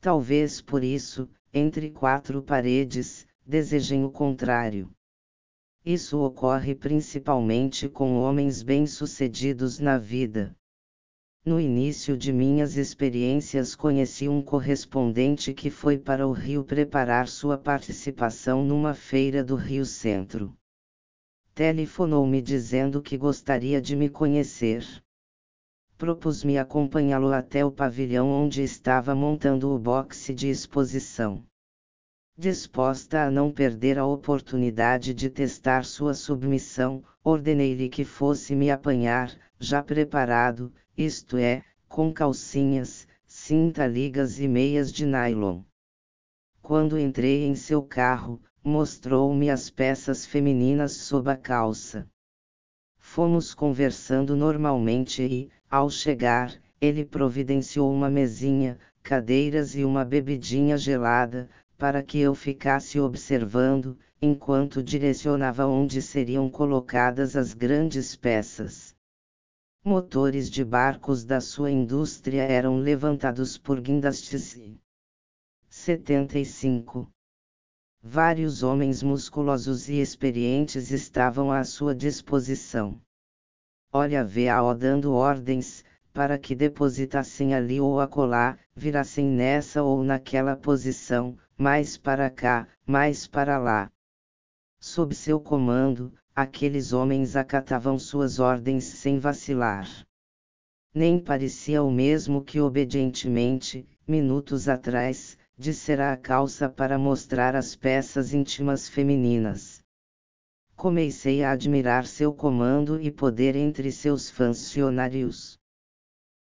Talvez por isso, entre quatro paredes, desejem o contrário. Isso ocorre principalmente com homens bem-sucedidos na vida. No início de minhas experiências, conheci um correspondente que foi para o Rio preparar sua participação numa feira do Rio Centro. Telefonou-me dizendo que gostaria de me conhecer. Propus-me acompanhá-lo até o pavilhão onde estava montando o boxe de exposição. Disposta a não perder a oportunidade de testar sua submissão, ordenei-lhe que fosse me apanhar, já preparado, isto é, com calcinhas, cinta ligas e meias de nylon. Quando entrei em seu carro, mostrou-me as peças femininas sob a calça. Fomos conversando normalmente e, ao chegar, ele providenciou uma mesinha, cadeiras e uma bebidinha gelada, para que eu ficasse observando, enquanto direcionava onde seriam colocadas as grandes peças. Motores de barcos da sua indústria eram levantados por guindastes. 75. Vários homens musculosos e experientes estavam à sua disposição. Olha vê-a dando ordens, para que depositassem ali ou acolá, virassem nessa ou naquela posição, mais para cá, mais para lá. Sob seu comando, aqueles homens acatavam suas ordens sem vacilar. Nem parecia o mesmo que obedientemente, minutos atrás, dissera a calça para mostrar as peças íntimas femininas. Comecei a admirar seu comando e poder entre seus funcionários.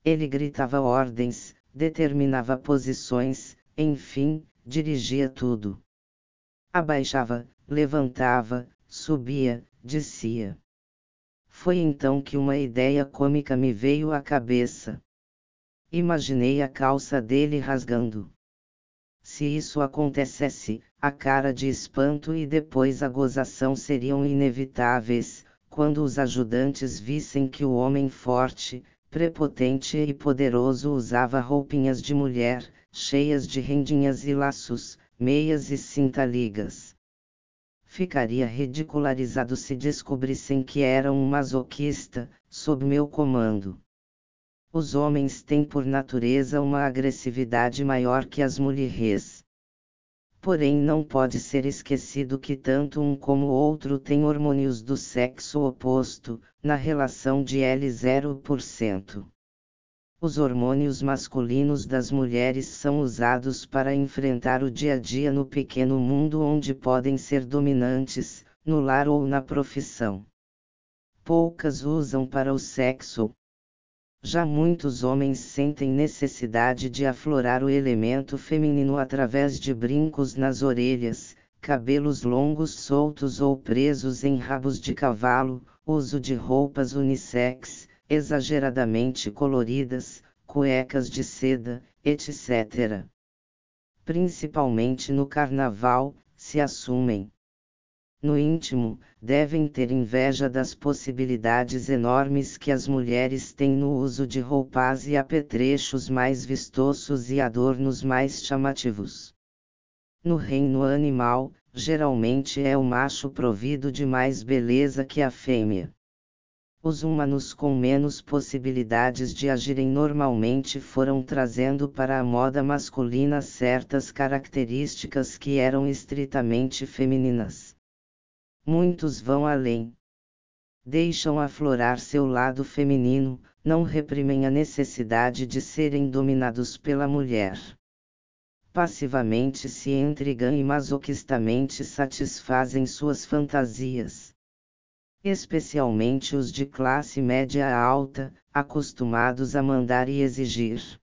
Ele gritava ordens, determinava posições, enfim, dirigia tudo. Abaixava, levantava, subia, descia. Foi então que uma ideia cômica me veio à cabeça. Imaginei a calça dele rasgando. Se isso acontecesse, a cara de espanto e depois a gozação seriam inevitáveis, quando os ajudantes vissem que o homem forte, prepotente e poderoso usava roupinhas de mulher, cheias de rendinhas e laços, meias e cinta-ligas ficaria ridicularizado se descobrissem que era um masoquista, sob meu comando. Os homens têm por natureza uma agressividade maior que as mulheres. Porém, não pode ser esquecido que tanto um como outro têm hormônios do sexo oposto, na relação de L0%. Os hormônios masculinos das mulheres são usados para enfrentar o dia a dia no pequeno mundo onde podem ser dominantes, no lar ou na profissão. Poucas usam para o sexo. Já muitos homens sentem necessidade de aflorar o elemento feminino através de brincos nas orelhas, cabelos longos soltos ou presos em rabos de cavalo, uso de roupas unissex, exageradamente coloridas, cuecas de seda, etc. Principalmente no carnaval, se assumem. No íntimo, devem ter inveja das possibilidades enormes que as mulheres têm no uso de roupas e apetrechos mais vistosos e adornos mais chamativos. No reino animal, geralmente é o macho provido de mais beleza que a fêmea. Os humanos com menos possibilidades de agirem normalmente foram trazendo para a moda masculina certas características que eram estritamente femininas. Muitos vão além. Deixam aflorar seu lado feminino, não reprimem a necessidade de serem dominados pela mulher. Passivamente se intrigam e masoquistamente satisfazem suas fantasias especialmente os de classe média alta, acostumados a mandar e exigir.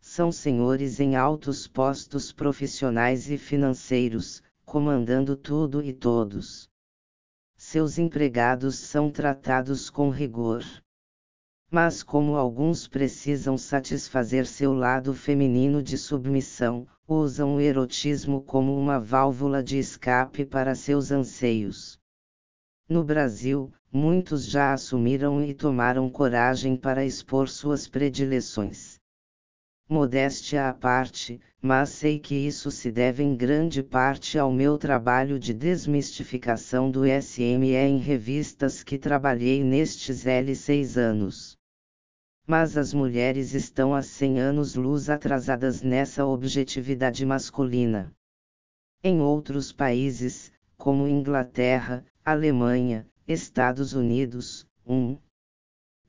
São senhores em altos postos profissionais e financeiros, comandando tudo e todos. Seus empregados são tratados com rigor. Mas, como alguns precisam satisfazer seu lado feminino de submissão, usam o erotismo como uma válvula de escape para seus anseios. No Brasil, muitos já assumiram e tomaram coragem para expor suas predileções. Modéstia à parte, mas sei que isso se deve em grande parte ao meu trabalho de desmistificação do SME em revistas que trabalhei nestes L6 anos. Mas as mulheres estão há 100 anos luz atrasadas nessa objetividade masculina. Em outros países, como Inglaterra, Alemanha, Estados Unidos, 1.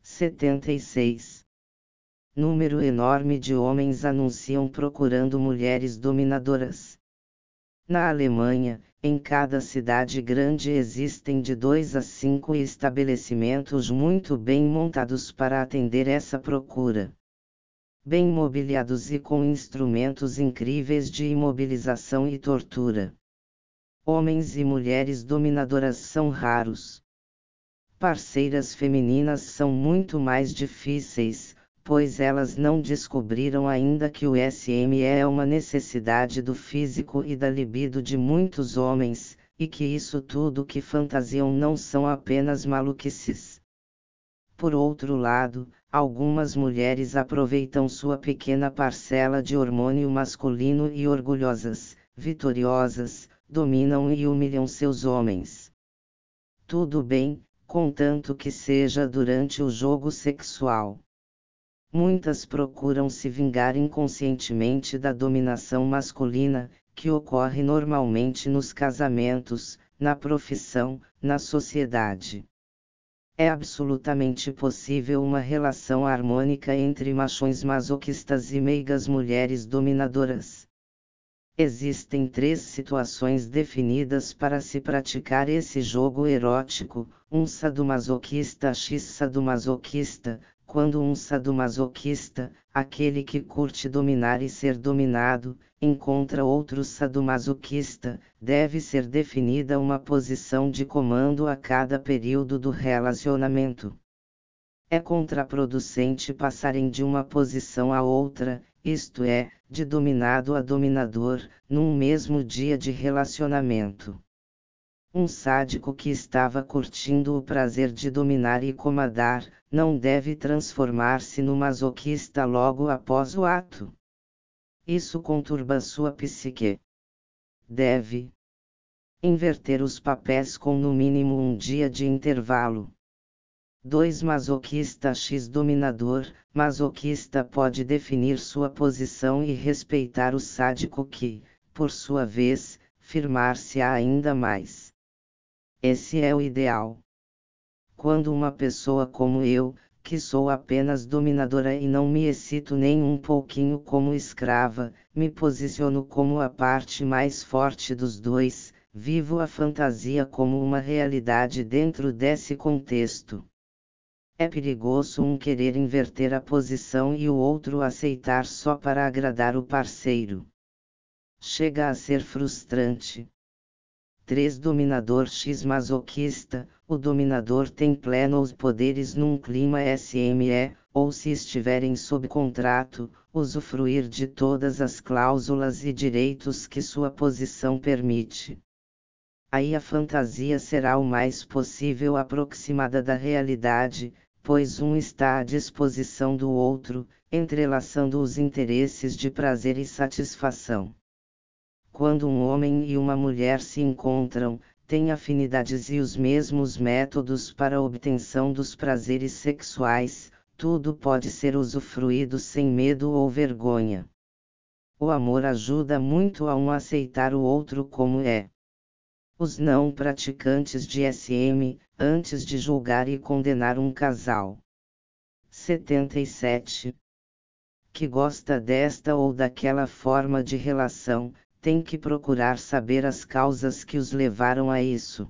76. Número enorme de homens anunciam procurando mulheres dominadoras. Na Alemanha, em cada cidade grande existem de dois a cinco estabelecimentos muito bem montados para atender essa procura. Bem mobiliados e com instrumentos incríveis de imobilização e tortura homens e mulheres dominadoras são raros. Parceiras femininas são muito mais difíceis, pois elas não descobriram ainda que o SME é uma necessidade do físico e da libido de muitos homens, e que isso tudo que fantasiam não são apenas maluquices. Por outro lado, algumas mulheres aproveitam sua pequena parcela de hormônio masculino e orgulhosas, vitoriosas, dominam e humilham seus homens. Tudo bem, contanto que seja durante o jogo sexual. Muitas procuram se vingar inconscientemente da dominação masculina, que ocorre normalmente nos casamentos, na profissão, na sociedade. É absolutamente possível uma relação harmônica entre machões masoquistas e meigas mulheres dominadoras. Existem três situações definidas para se praticar esse jogo erótico: um sadomasoquista x sadomasoquista, quando um sadomasoquista, aquele que curte dominar e ser dominado, encontra outro sadomasoquista, deve ser definida uma posição de comando a cada período do relacionamento. É contraproducente passarem de uma posição a outra, isto é, de dominado a dominador, num mesmo dia de relacionamento. Um sádico que estava curtindo o prazer de dominar e comandar, não deve transformar-se no masoquista logo após o ato. Isso conturba sua psique. Deve inverter os papéis com no mínimo um dia de intervalo. 2. Masoquista X dominador. Masoquista pode definir sua posição e respeitar o sádico que, por sua vez, firmar-se-á ainda mais. Esse é o ideal. Quando uma pessoa como eu, que sou apenas dominadora e não me excito nem um pouquinho como escrava, me posiciono como a parte mais forte dos dois, vivo a fantasia como uma realidade dentro desse contexto. É perigoso um querer inverter a posição e o outro aceitar só para agradar o parceiro. Chega a ser frustrante. 3 Dominador X masoquista, o dominador tem plenos poderes num clima SME, ou se estiverem sob contrato, usufruir de todas as cláusulas e direitos que sua posição permite. Aí a fantasia será o mais possível aproximada da realidade, pois um está à disposição do outro, entrelaçando os interesses de prazer e satisfação. Quando um homem e uma mulher se encontram, têm afinidades e os mesmos métodos para a obtenção dos prazeres sexuais, tudo pode ser usufruído sem medo ou vergonha. O amor ajuda muito a um aceitar o outro como é. Os não praticantes de SM, antes de julgar e condenar um casal. 77. Que gosta desta ou daquela forma de relação, tem que procurar saber as causas que os levaram a isso.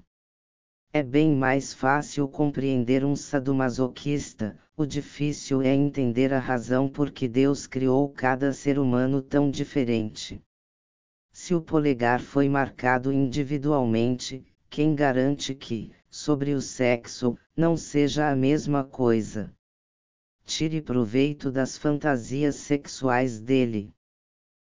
É bem mais fácil compreender um sadomasoquista, o difícil é entender a razão por que Deus criou cada ser humano tão diferente. Se o polegar foi marcado individualmente, quem garante que, sobre o sexo, não seja a mesma coisa? Tire proveito das fantasias sexuais dele.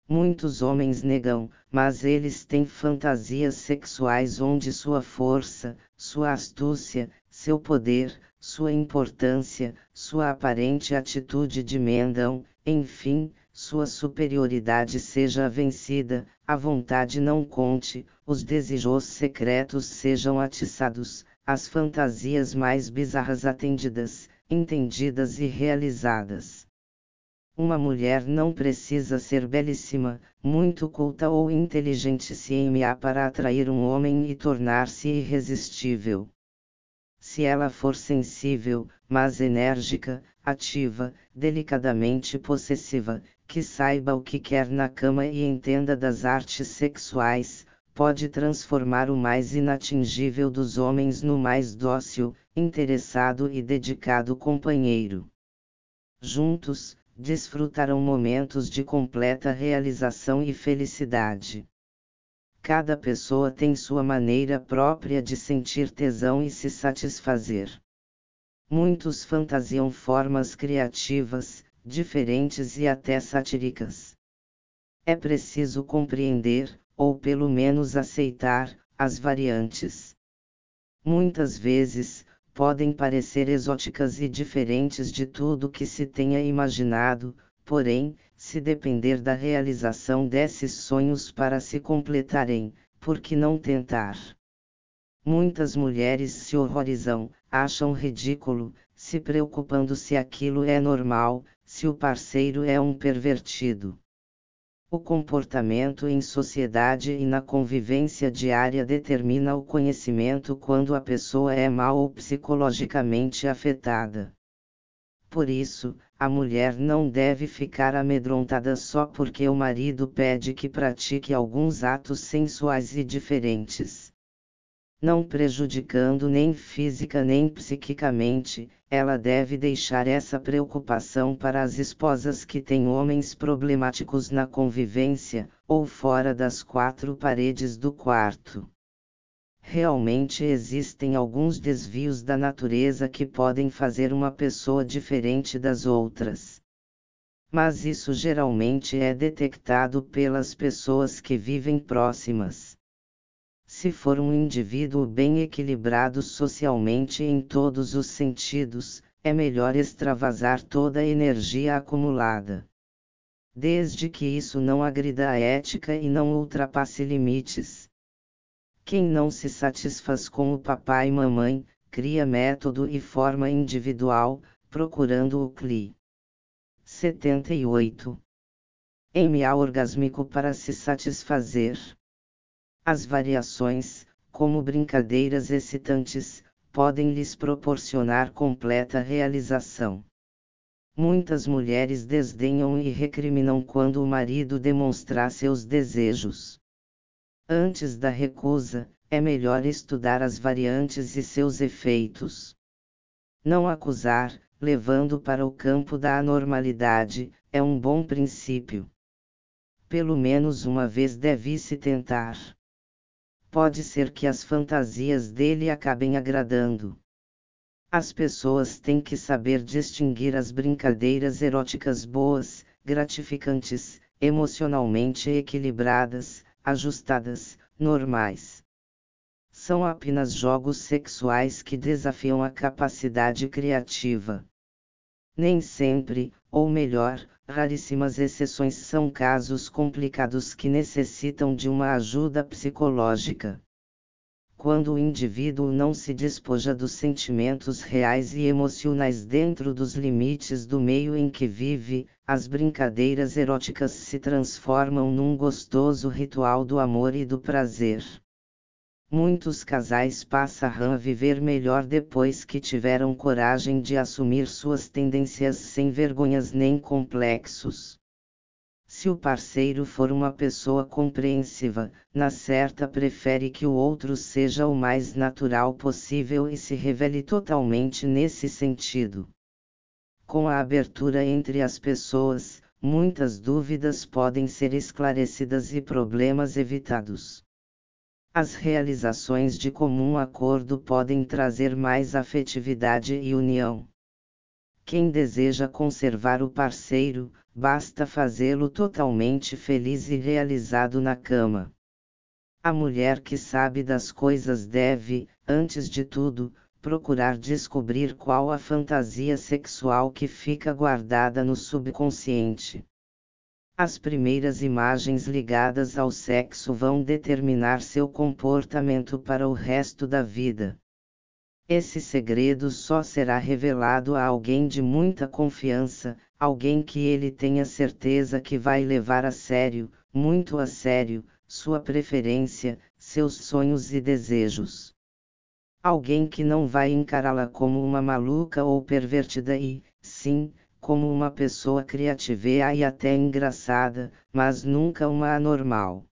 Muitos homens negam, mas eles têm fantasias sexuais onde sua força, sua astúcia, seu poder, sua importância, sua aparente atitude de mendão, enfim, sua superioridade seja vencida, a vontade não conte, os desejos secretos sejam atiçados, as fantasias mais bizarras atendidas, entendidas e realizadas. Uma mulher não precisa ser belíssima, muito culta ou inteligente CMA para atrair um homem e tornar-se irresistível. Se ela for sensível, mas enérgica, ativa, delicadamente possessiva, que saiba o que quer na cama e entenda das artes sexuais, pode transformar o mais inatingível dos homens no mais dócil, interessado e dedicado companheiro. Juntos, desfrutarão momentos de completa realização e felicidade. Cada pessoa tem sua maneira própria de sentir tesão e se satisfazer. Muitos fantasiam formas criativas, diferentes e até satíricas. É preciso compreender, ou pelo menos aceitar, as variantes. Muitas vezes, podem parecer exóticas e diferentes de tudo que se tenha imaginado, porém, se depender da realização desses sonhos para se completarem, por que não tentar? Muitas mulheres se horrorizam, acham ridículo, se preocupando se aquilo é normal, se o parceiro é um pervertido. O comportamento em sociedade e na convivência diária determina o conhecimento quando a pessoa é mal ou psicologicamente afetada. Por isso, a mulher não deve ficar amedrontada só porque o marido pede que pratique alguns atos sensuais e diferentes não prejudicando nem física nem psiquicamente, ela deve deixar essa preocupação para as esposas que têm homens problemáticos na convivência, ou fora das quatro paredes do quarto. Realmente existem alguns desvios da natureza que podem fazer uma pessoa diferente das outras. Mas isso geralmente é detectado pelas pessoas que vivem próximas se for um indivíduo bem equilibrado socialmente em todos os sentidos, é melhor extravasar toda a energia acumulada. Desde que isso não agrida a ética e não ultrapasse limites. Quem não se satisfaz com o papai e mamãe, cria método e forma individual, procurando o CLI. 78. MA orgásmico para se satisfazer. As variações, como brincadeiras excitantes, podem lhes proporcionar completa realização. Muitas mulheres desdenham e recriminam quando o marido demonstrar seus desejos. Antes da recusa, é melhor estudar as variantes e seus efeitos. Não acusar, levando para o campo da anormalidade, é um bom princípio. Pelo menos uma vez deve-se tentar pode ser que as fantasias dele acabem agradando. As pessoas têm que saber distinguir as brincadeiras eróticas boas, gratificantes, emocionalmente equilibradas, ajustadas, normais. São apenas jogos sexuais que desafiam a capacidade criativa. Nem sempre, ou melhor, raríssimas exceções são casos complicados que necessitam de uma ajuda psicológica. Quando o indivíduo não se despoja dos sentimentos reais e emocionais dentro dos limites do meio em que vive, as brincadeiras eróticas se transformam num gostoso ritual do amor e do prazer. Muitos casais passam a viver melhor depois que tiveram coragem de assumir suas tendências sem vergonhas nem complexos. Se o parceiro for uma pessoa compreensiva, na certa prefere que o outro seja o mais natural possível e se revele totalmente nesse sentido. Com a abertura entre as pessoas, muitas dúvidas podem ser esclarecidas e problemas evitados. As realizações de comum acordo podem trazer mais afetividade e união. Quem deseja conservar o parceiro, basta fazê-lo totalmente feliz e realizado na cama. A mulher que sabe das coisas deve, antes de tudo, procurar descobrir qual a fantasia sexual que fica guardada no subconsciente. As primeiras imagens ligadas ao sexo vão determinar seu comportamento para o resto da vida. Esse segredo só será revelado a alguém de muita confiança, alguém que ele tenha certeza que vai levar a sério, muito a sério, sua preferência, seus sonhos e desejos. Alguém que não vai encará-la como uma maluca ou pervertida e, sim, como uma pessoa criativa e até engraçada, mas nunca uma anormal.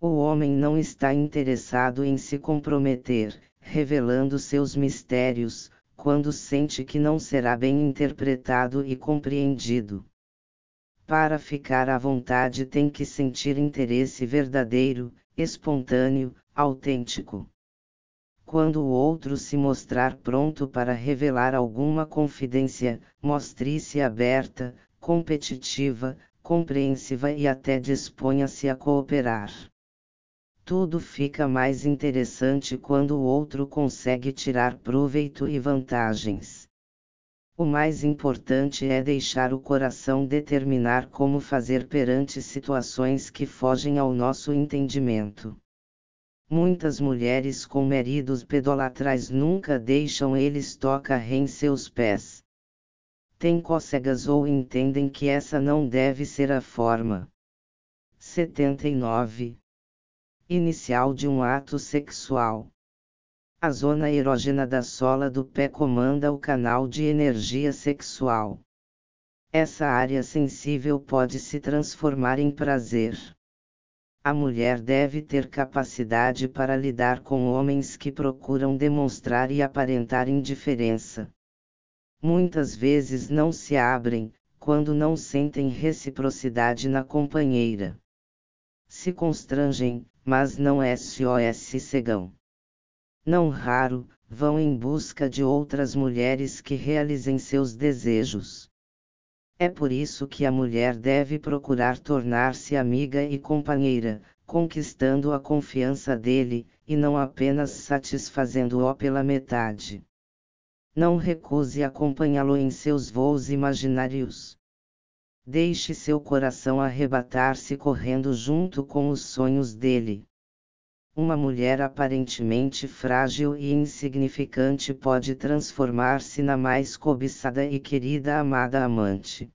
O homem não está interessado em se comprometer, revelando seus mistérios, quando sente que não será bem interpretado e compreendido. Para ficar à vontade tem que sentir interesse verdadeiro, espontâneo, autêntico quando o outro se mostrar pronto para revelar alguma confidência, mostre-se aberta, competitiva, compreensiva e até disponha-se a cooperar. tudo fica mais interessante quando o outro consegue tirar proveito e vantagens. O mais importante é deixar o coração determinar como fazer perante situações que fogem ao nosso entendimento. Muitas mulheres com maridos pedolatrais nunca deixam eles tocar em seus pés. Têm cócegas ou entendem que essa não deve ser a forma. 79. Inicial de um ato sexual. A zona erógena da sola do pé comanda o canal de energia sexual. Essa área sensível pode se transformar em prazer. A mulher deve ter capacidade para lidar com homens que procuram demonstrar e aparentar indiferença. Muitas vezes não se abrem, quando não sentem reciprocidade na companheira. Se constrangem, mas não SOS cegão não raro, vão em busca de outras mulheres que realizem seus desejos. É por isso que a mulher deve procurar tornar-se amiga e companheira, conquistando a confiança dele, e não apenas satisfazendo-o pela metade. Não recuse acompanhá-lo em seus voos imaginários. Deixe seu coração arrebatar-se correndo junto com os sonhos dele. Uma mulher aparentemente frágil e insignificante pode transformar-se na mais cobiçada e querida amada amante.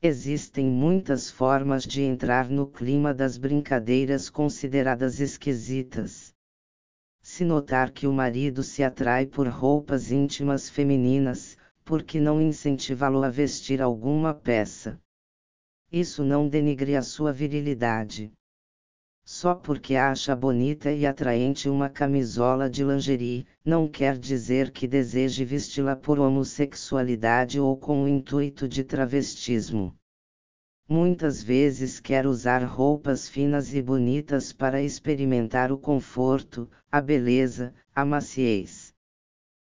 Existem muitas formas de entrar no clima das brincadeiras consideradas esquisitas. Se notar que o marido se atrai por roupas íntimas femininas, por que não incentivá-lo a vestir alguma peça? Isso não denigre a sua virilidade. Só porque acha bonita e atraente uma camisola de lingerie, não quer dizer que deseje vesti-la por homossexualidade ou com o intuito de travestismo. Muitas vezes quer usar roupas finas e bonitas para experimentar o conforto, a beleza, a maciez.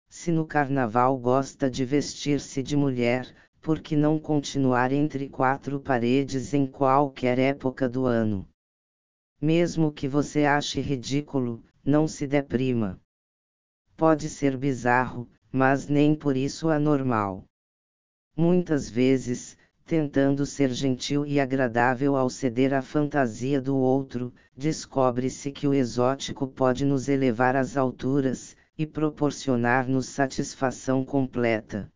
Se no carnaval gosta de vestir-se de mulher, por que não continuar entre quatro paredes em qualquer época do ano? Mesmo que você ache ridículo, não se deprima. Pode ser bizarro, mas nem por isso anormal. Muitas vezes, tentando ser gentil e agradável ao ceder à fantasia do outro, descobre-se que o exótico pode nos elevar às alturas e proporcionar-nos satisfação completa.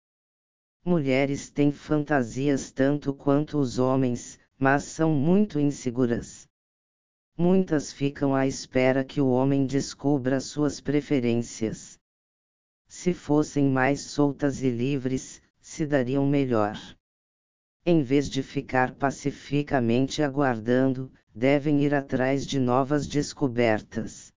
Mulheres têm fantasias tanto quanto os homens, mas são muito inseguras. Muitas ficam à espera que o homem descubra suas preferências. Se fossem mais soltas e livres, se dariam melhor. Em vez de ficar pacificamente aguardando, devem ir atrás de novas descobertas.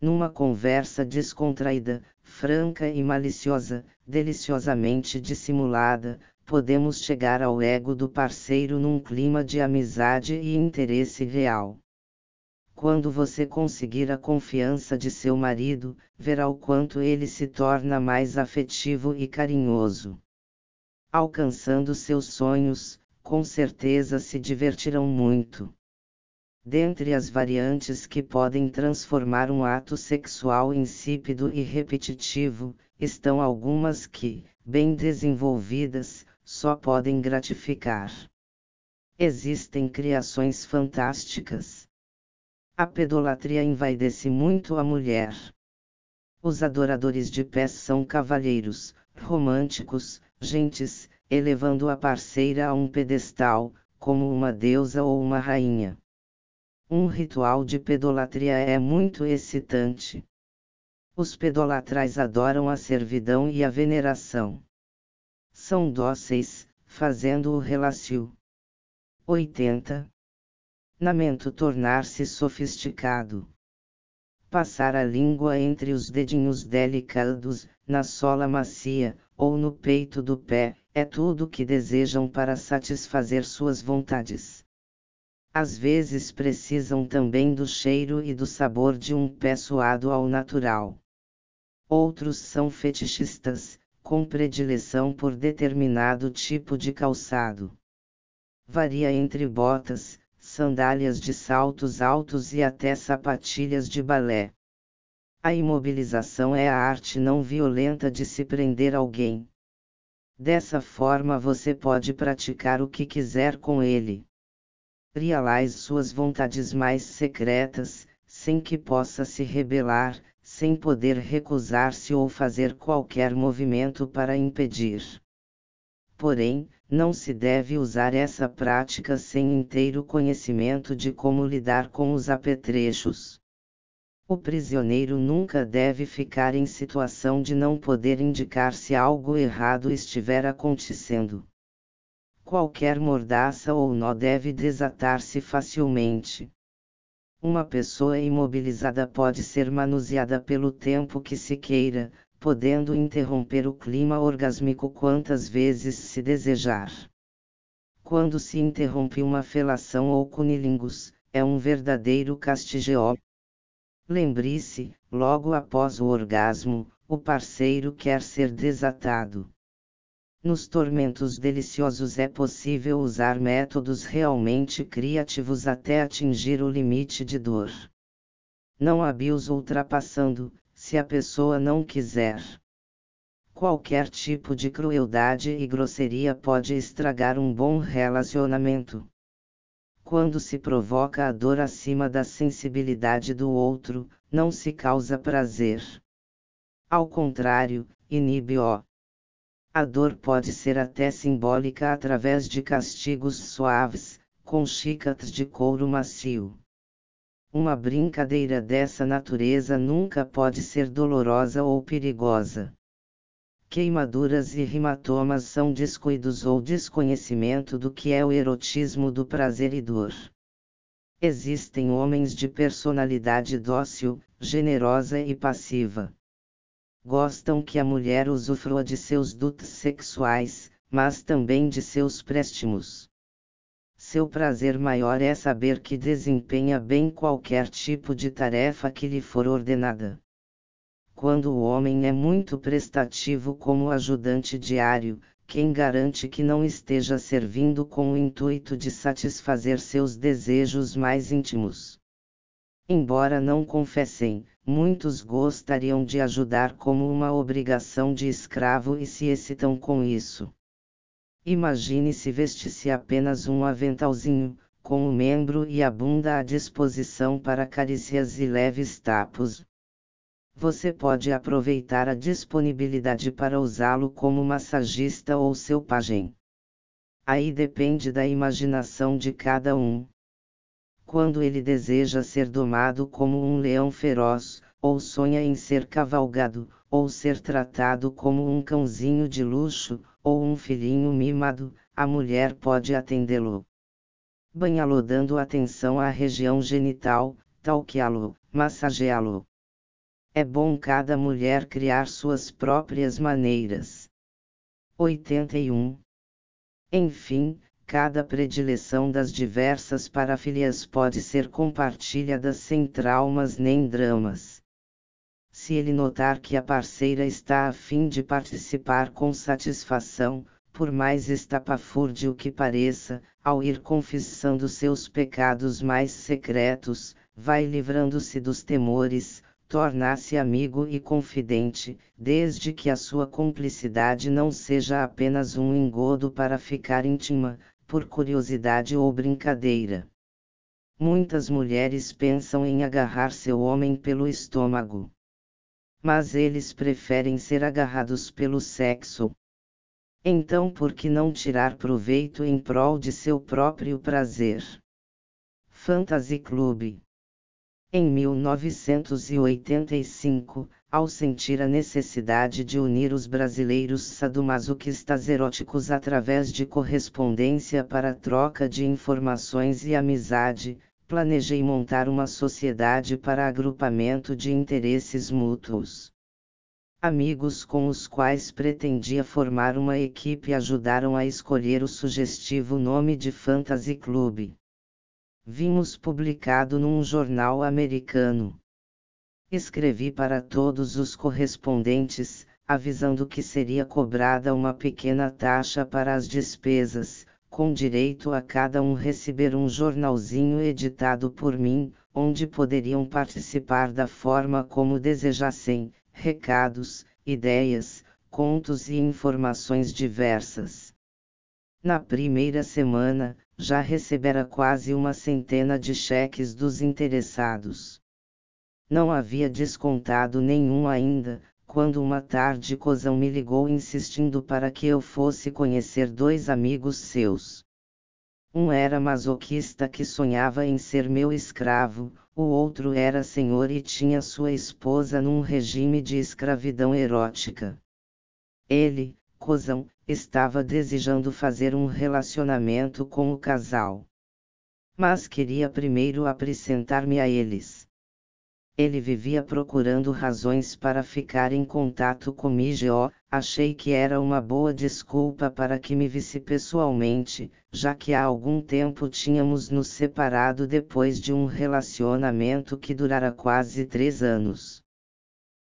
Numa conversa descontraída, franca e maliciosa, deliciosamente dissimulada, podemos chegar ao ego do parceiro num clima de amizade e interesse real. Quando você conseguir a confiança de seu marido, verá o quanto ele se torna mais afetivo e carinhoso. Alcançando seus sonhos, com certeza se divertirão muito. Dentre as variantes que podem transformar um ato sexual insípido e repetitivo, estão algumas que, bem desenvolvidas, só podem gratificar. Existem criações fantásticas a pedolatria envaidece muito a mulher. Os adoradores de pés são cavalheiros, românticos, gentes, elevando a parceira a um pedestal, como uma deusa ou uma rainha. Um ritual de pedolatria é muito excitante. Os pedolatrais adoram a servidão e a veneração. São dóceis, fazendo o relácio. 80 namento tornar-se sofisticado. Passar a língua entre os dedinhos delicados, na sola macia, ou no peito do pé, é tudo o que desejam para satisfazer suas vontades. Às vezes precisam também do cheiro e do sabor de um pé suado ao natural. Outros são fetichistas, com predileção por determinado tipo de calçado. Varia entre botas, sandálias de saltos altos e até sapatilhas de balé. A imobilização é a arte não violenta de se prender alguém. Dessa forma você pode praticar o que quiser com ele. Realize suas vontades mais secretas, sem que possa se rebelar, sem poder recusar-se ou fazer qualquer movimento para impedir. Porém, não se deve usar essa prática sem inteiro conhecimento de como lidar com os apetrechos. O prisioneiro nunca deve ficar em situação de não poder indicar se algo errado estiver acontecendo. Qualquer mordaça ou nó deve desatar-se facilmente. Uma pessoa imobilizada pode ser manuseada pelo tempo que se queira, podendo interromper o clima orgásmico quantas vezes se desejar. Quando se interrompe uma felação ou cunilingus, é um verdadeiro castigeó. Lembre-se, logo após o orgasmo, o parceiro quer ser desatado. Nos tormentos deliciosos é possível usar métodos realmente criativos até atingir o limite de dor. Não abuse ultrapassando, se a pessoa não quiser. Qualquer tipo de crueldade e grosseria pode estragar um bom relacionamento. Quando se provoca a dor acima da sensibilidade do outro, não se causa prazer. Ao contrário, inibe-o. A dor pode ser até simbólica através de castigos suaves, com chicotes de couro macio. Uma brincadeira dessa natureza nunca pode ser dolorosa ou perigosa. Queimaduras e hematomas são descuidos ou desconhecimento do que é o erotismo do prazer e dor. Existem homens de personalidade dócil, generosa e passiva. Gostam que a mulher usufrua de seus dutos sexuais, mas também de seus préstimos. Seu prazer maior é saber que desempenha bem qualquer tipo de tarefa que lhe for ordenada. Quando o homem é muito prestativo como ajudante diário, quem garante que não esteja servindo com o intuito de satisfazer seus desejos mais íntimos? Embora não confessem, muitos gostariam de ajudar como uma obrigação de escravo e se excitam com isso. Imagine se vestisse apenas um aventalzinho, com o membro e a bunda à disposição para carícias e leves tapos. Você pode aproveitar a disponibilidade para usá-lo como massagista ou seu pajem. Aí depende da imaginação de cada um. Quando ele deseja ser domado como um leão feroz, ou sonha em ser cavalgado, ou ser tratado como um cãozinho de luxo, ou um filhinho mimado, a mulher pode atendê-lo. Banhá-lo dando atenção à região genital, talqueá-lo, massageá-lo. É bom cada mulher criar suas próprias maneiras. 81. Enfim, cada predileção das diversas parafilias pode ser compartilhada sem traumas nem dramas. Se ele notar que a parceira está a fim de participar com satisfação, por mais estapafúrdio que pareça, ao ir confessando seus pecados mais secretos, vai livrando-se dos temores, torna-se amigo e confidente, desde que a sua cumplicidade não seja apenas um engodo para ficar íntima, por curiosidade ou brincadeira. Muitas mulheres pensam em agarrar seu homem pelo estômago mas eles preferem ser agarrados pelo sexo. Então, por que não tirar proveito em prol de seu próprio prazer? Fantasy Club Em 1985, ao sentir a necessidade de unir os brasileiros sadomasoquistas eróticos através de correspondência para troca de informações e amizade, planejei montar uma sociedade para agrupamento de interesses mútuos. Amigos com os quais pretendia formar uma equipe ajudaram a escolher o sugestivo nome de Fantasy Club. Vimos publicado num jornal americano. Escrevi para todos os correspondentes, avisando que seria cobrada uma pequena taxa para as despesas, com direito a cada um receber um jornalzinho editado por mim, onde poderiam participar da forma como desejassem, recados, ideias, contos e informações diversas. Na primeira semana, já recebera quase uma centena de cheques dos interessados. Não havia descontado nenhum ainda, quando uma tarde Cozão me ligou insistindo para que eu fosse conhecer dois amigos seus. Um era masoquista que sonhava em ser meu escravo, o outro era senhor e tinha sua esposa num regime de escravidão erótica. Ele, Cozão, estava desejando fazer um relacionamento com o casal. Mas queria primeiro apresentar-me a eles. Ele vivia procurando razões para ficar em contato comigo. Achei que era uma boa desculpa para que me visse pessoalmente, já que há algum tempo tínhamos nos separado depois de um relacionamento que durara quase três anos.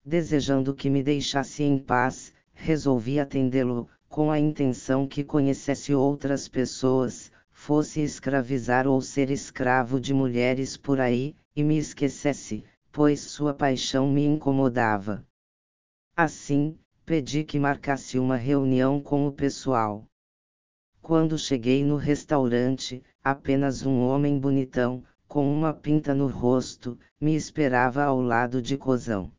Desejando que me deixasse em paz, resolvi atendê-lo, com a intenção que conhecesse outras pessoas, fosse escravizar ou ser escravo de mulheres por aí, e me esquecesse, pois sua paixão me incomodava. Assim, pedi que marcasse uma reunião com o pessoal. Quando cheguei no restaurante, apenas um homem bonitão, com uma pinta no rosto, me esperava ao lado de Cozão.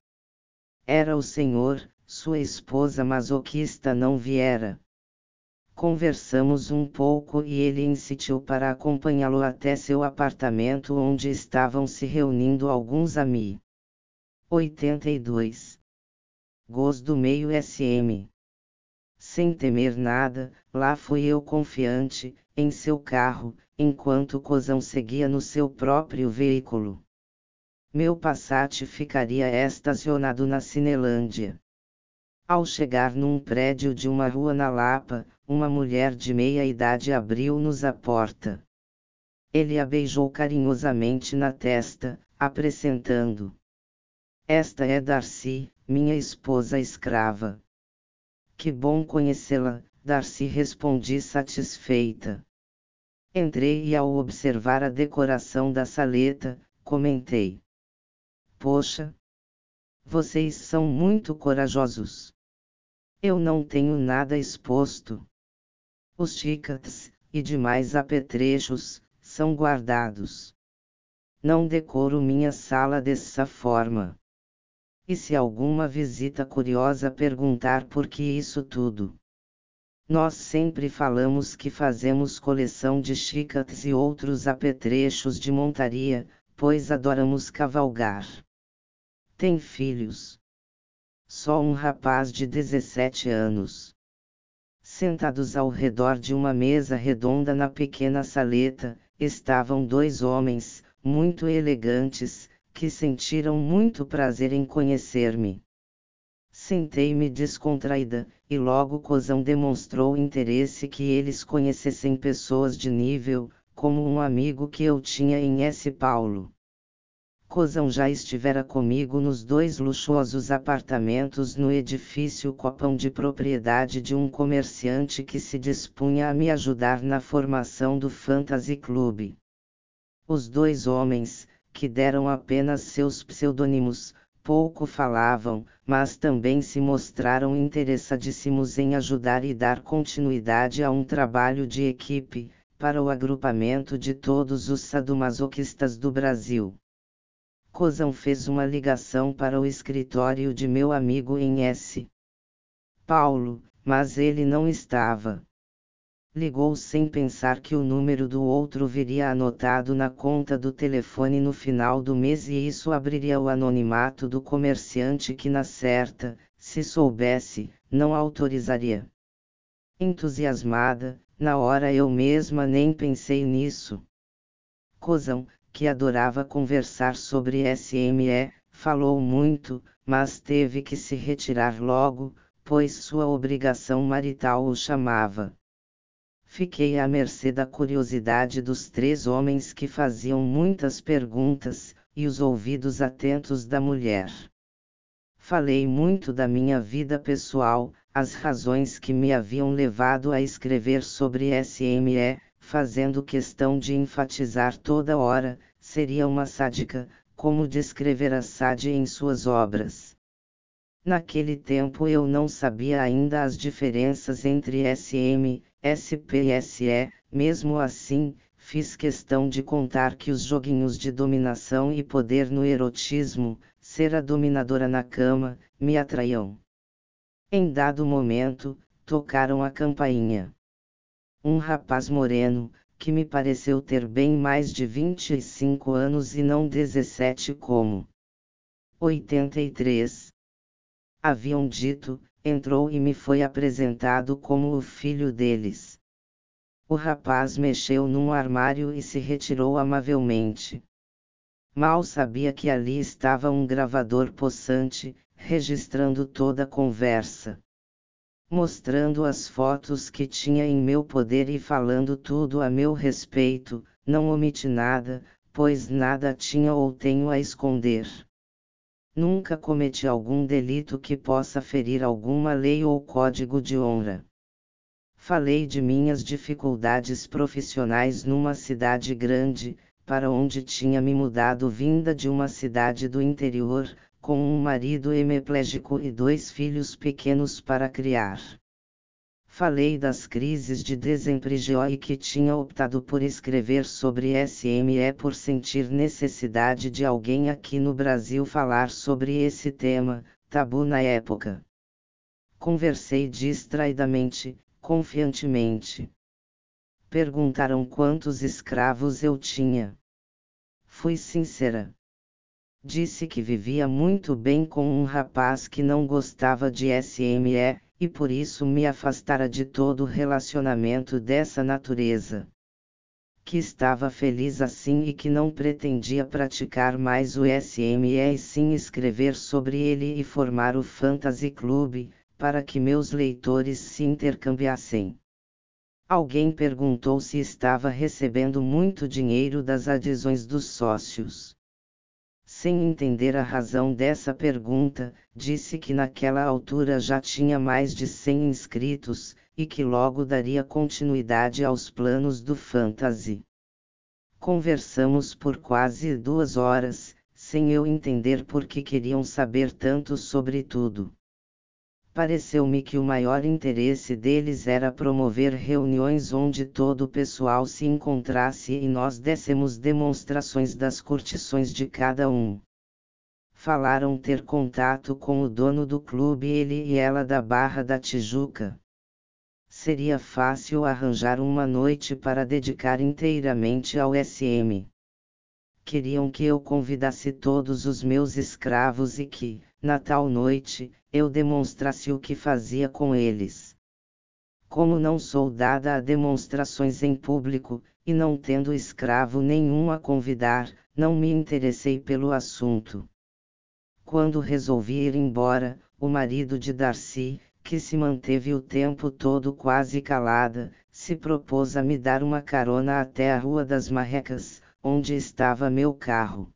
Era o senhor, sua esposa masoquista não viera. Conversamos um pouco e ele insistiu para acompanhá-lo até seu apartamento onde estavam se reunindo alguns amigos. 82. Goz do meio SM. Sem temer nada, lá fui eu confiante, em seu carro, enquanto Cozão seguia no seu próprio veículo. Meu Passat ficaria estacionado na Cinelândia. Ao chegar num prédio de uma rua na Lapa, uma mulher de meia idade abriu-nos a porta. Ele a beijou carinhosamente na testa, apresentando. Esta é Darcy, minha esposa escrava. Que bom conhecê-la, Darcy respondi satisfeita. Entrei e ao observar a decoração da saleta, comentei. Poxa! Vocês são muito corajosos. Eu não tenho nada exposto. Os tickets, e demais apetrechos, são guardados. Não decoro minha sala dessa forma. E se alguma visita curiosa perguntar por que isso tudo? Nós sempre falamos que fazemos coleção de chicotes e outros apetrechos de montaria, pois adoramos cavalgar. Tem filhos? Só um rapaz de 17 anos. Sentados ao redor de uma mesa redonda na pequena saleta, estavam dois homens, muito elegantes, que sentiram muito prazer em conhecer-me. Sentei-me descontraída, e logo Cozão demonstrou interesse que eles conhecessem pessoas de nível, como um amigo que eu tinha em S. Paulo. Cozão já estivera comigo nos dois luxuosos apartamentos no edifício Copão de propriedade de um comerciante que se dispunha a me ajudar na formação do Fantasy Club. Os dois homens, que deram apenas seus pseudônimos, pouco falavam, mas também se mostraram interessadíssimos em ajudar e dar continuidade a um trabalho de equipe, para o agrupamento de todos os sadomasoquistas do Brasil. Cozão fez uma ligação para o escritório de meu amigo em S. Paulo, mas ele não estava. Ligou sem pensar que o número do outro viria anotado na conta do telefone no final do mês e isso abriria o anonimato do comerciante que, na certa, se soubesse, não autorizaria. Entusiasmada, na hora eu mesma nem pensei nisso. Cozão, que adorava conversar sobre SME, falou muito, mas teve que se retirar logo, pois sua obrigação marital o chamava. Fiquei à mercê da curiosidade dos três homens que faziam muitas perguntas, e os ouvidos atentos da mulher. Falei muito da minha vida pessoal, as razões que me haviam levado a escrever sobre SME, fazendo questão de enfatizar toda hora, seria uma sádica, como descrever a Sade em suas obras. Naquele tempo eu não sabia ainda as diferenças entre SM, SP e SE, mesmo assim, fiz questão de contar que os joguinhos de dominação e poder no erotismo, ser a dominadora na cama, me atraíam. Em dado momento, tocaram a campainha. Um rapaz moreno, que me pareceu ter bem mais de 25 anos e não 17 como 83. Haviam dito, entrou e me foi apresentado como o filho deles. O rapaz mexeu num armário e se retirou amavelmente. Mal sabia que ali estava um gravador possante, registrando toda a conversa. Mostrando as fotos que tinha em meu poder e falando tudo a meu respeito, não omiti nada, pois nada tinha ou tenho a esconder. Nunca cometi algum delito que possa ferir alguma lei ou código de honra. Falei de minhas dificuldades profissionais numa cidade grande, para onde tinha me mudado vinda de uma cidade do interior, com um marido hemiplégico e dois filhos pequenos para criar. Falei das crises de desemprego e que tinha optado por escrever sobre SME por sentir necessidade de alguém aqui no Brasil falar sobre esse tema, tabu na época. Conversei distraidamente, confiantemente. Perguntaram quantos escravos eu tinha. Fui sincera. Disse que vivia muito bem com um rapaz que não gostava de SME, e por isso me afastara de todo relacionamento dessa natureza. Que estava feliz assim e que não pretendia praticar mais o SME e sim escrever sobre ele e formar o Fantasy Club, para que meus leitores se intercambiassem. Alguém perguntou se estava recebendo muito dinheiro das adesões dos sócios. Sem entender a razão dessa pergunta, disse que naquela altura já tinha mais de 100 inscritos, e que logo daria continuidade aos planos do Fantasy. Conversamos por quase duas horas, sem eu entender por que queriam saber tanto sobre tudo pareceu-me que o maior interesse deles era promover reuniões onde todo o pessoal se encontrasse e nós dessemos demonstrações das curtições de cada um. Falaram ter contato com o dono do clube ele e ela da Barra da Tijuca. Seria fácil arranjar uma noite para dedicar inteiramente ao SM. Queriam que eu convidasse todos os meus escravos e que, na tal noite, eu demonstrasse o que fazia com eles. Como não sou dada a demonstrações em público, e não tendo escravo nenhum a convidar, não me interessei pelo assunto. Quando resolvi ir embora, o marido de Darcy, que se manteve o tempo todo quase calada, se propôs a me dar uma carona até a Rua das Marrecas, onde estava meu carro.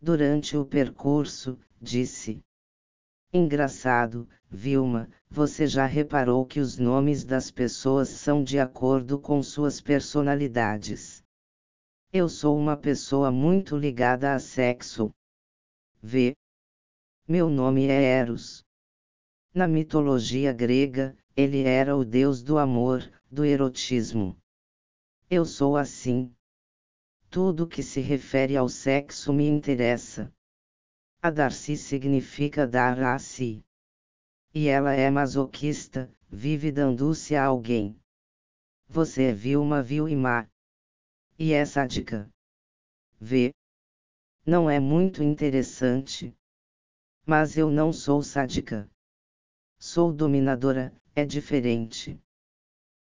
Durante o percurso, disse: Engraçado, Vilma, você já reparou que os nomes das pessoas são de acordo com suas personalidades. Eu sou uma pessoa muito ligada a sexo. V. Meu nome é Eros. Na mitologia grega, ele era o deus do amor, do erotismo. Eu sou assim. Tudo que se refere ao sexo me interessa. A Darcy significa dar a si. E ela é masoquista, vive dando-se a alguém. Você é Vilma vil e má. E é sádica. Vê. Não é muito interessante. Mas eu não sou sádica. Sou dominadora, é diferente.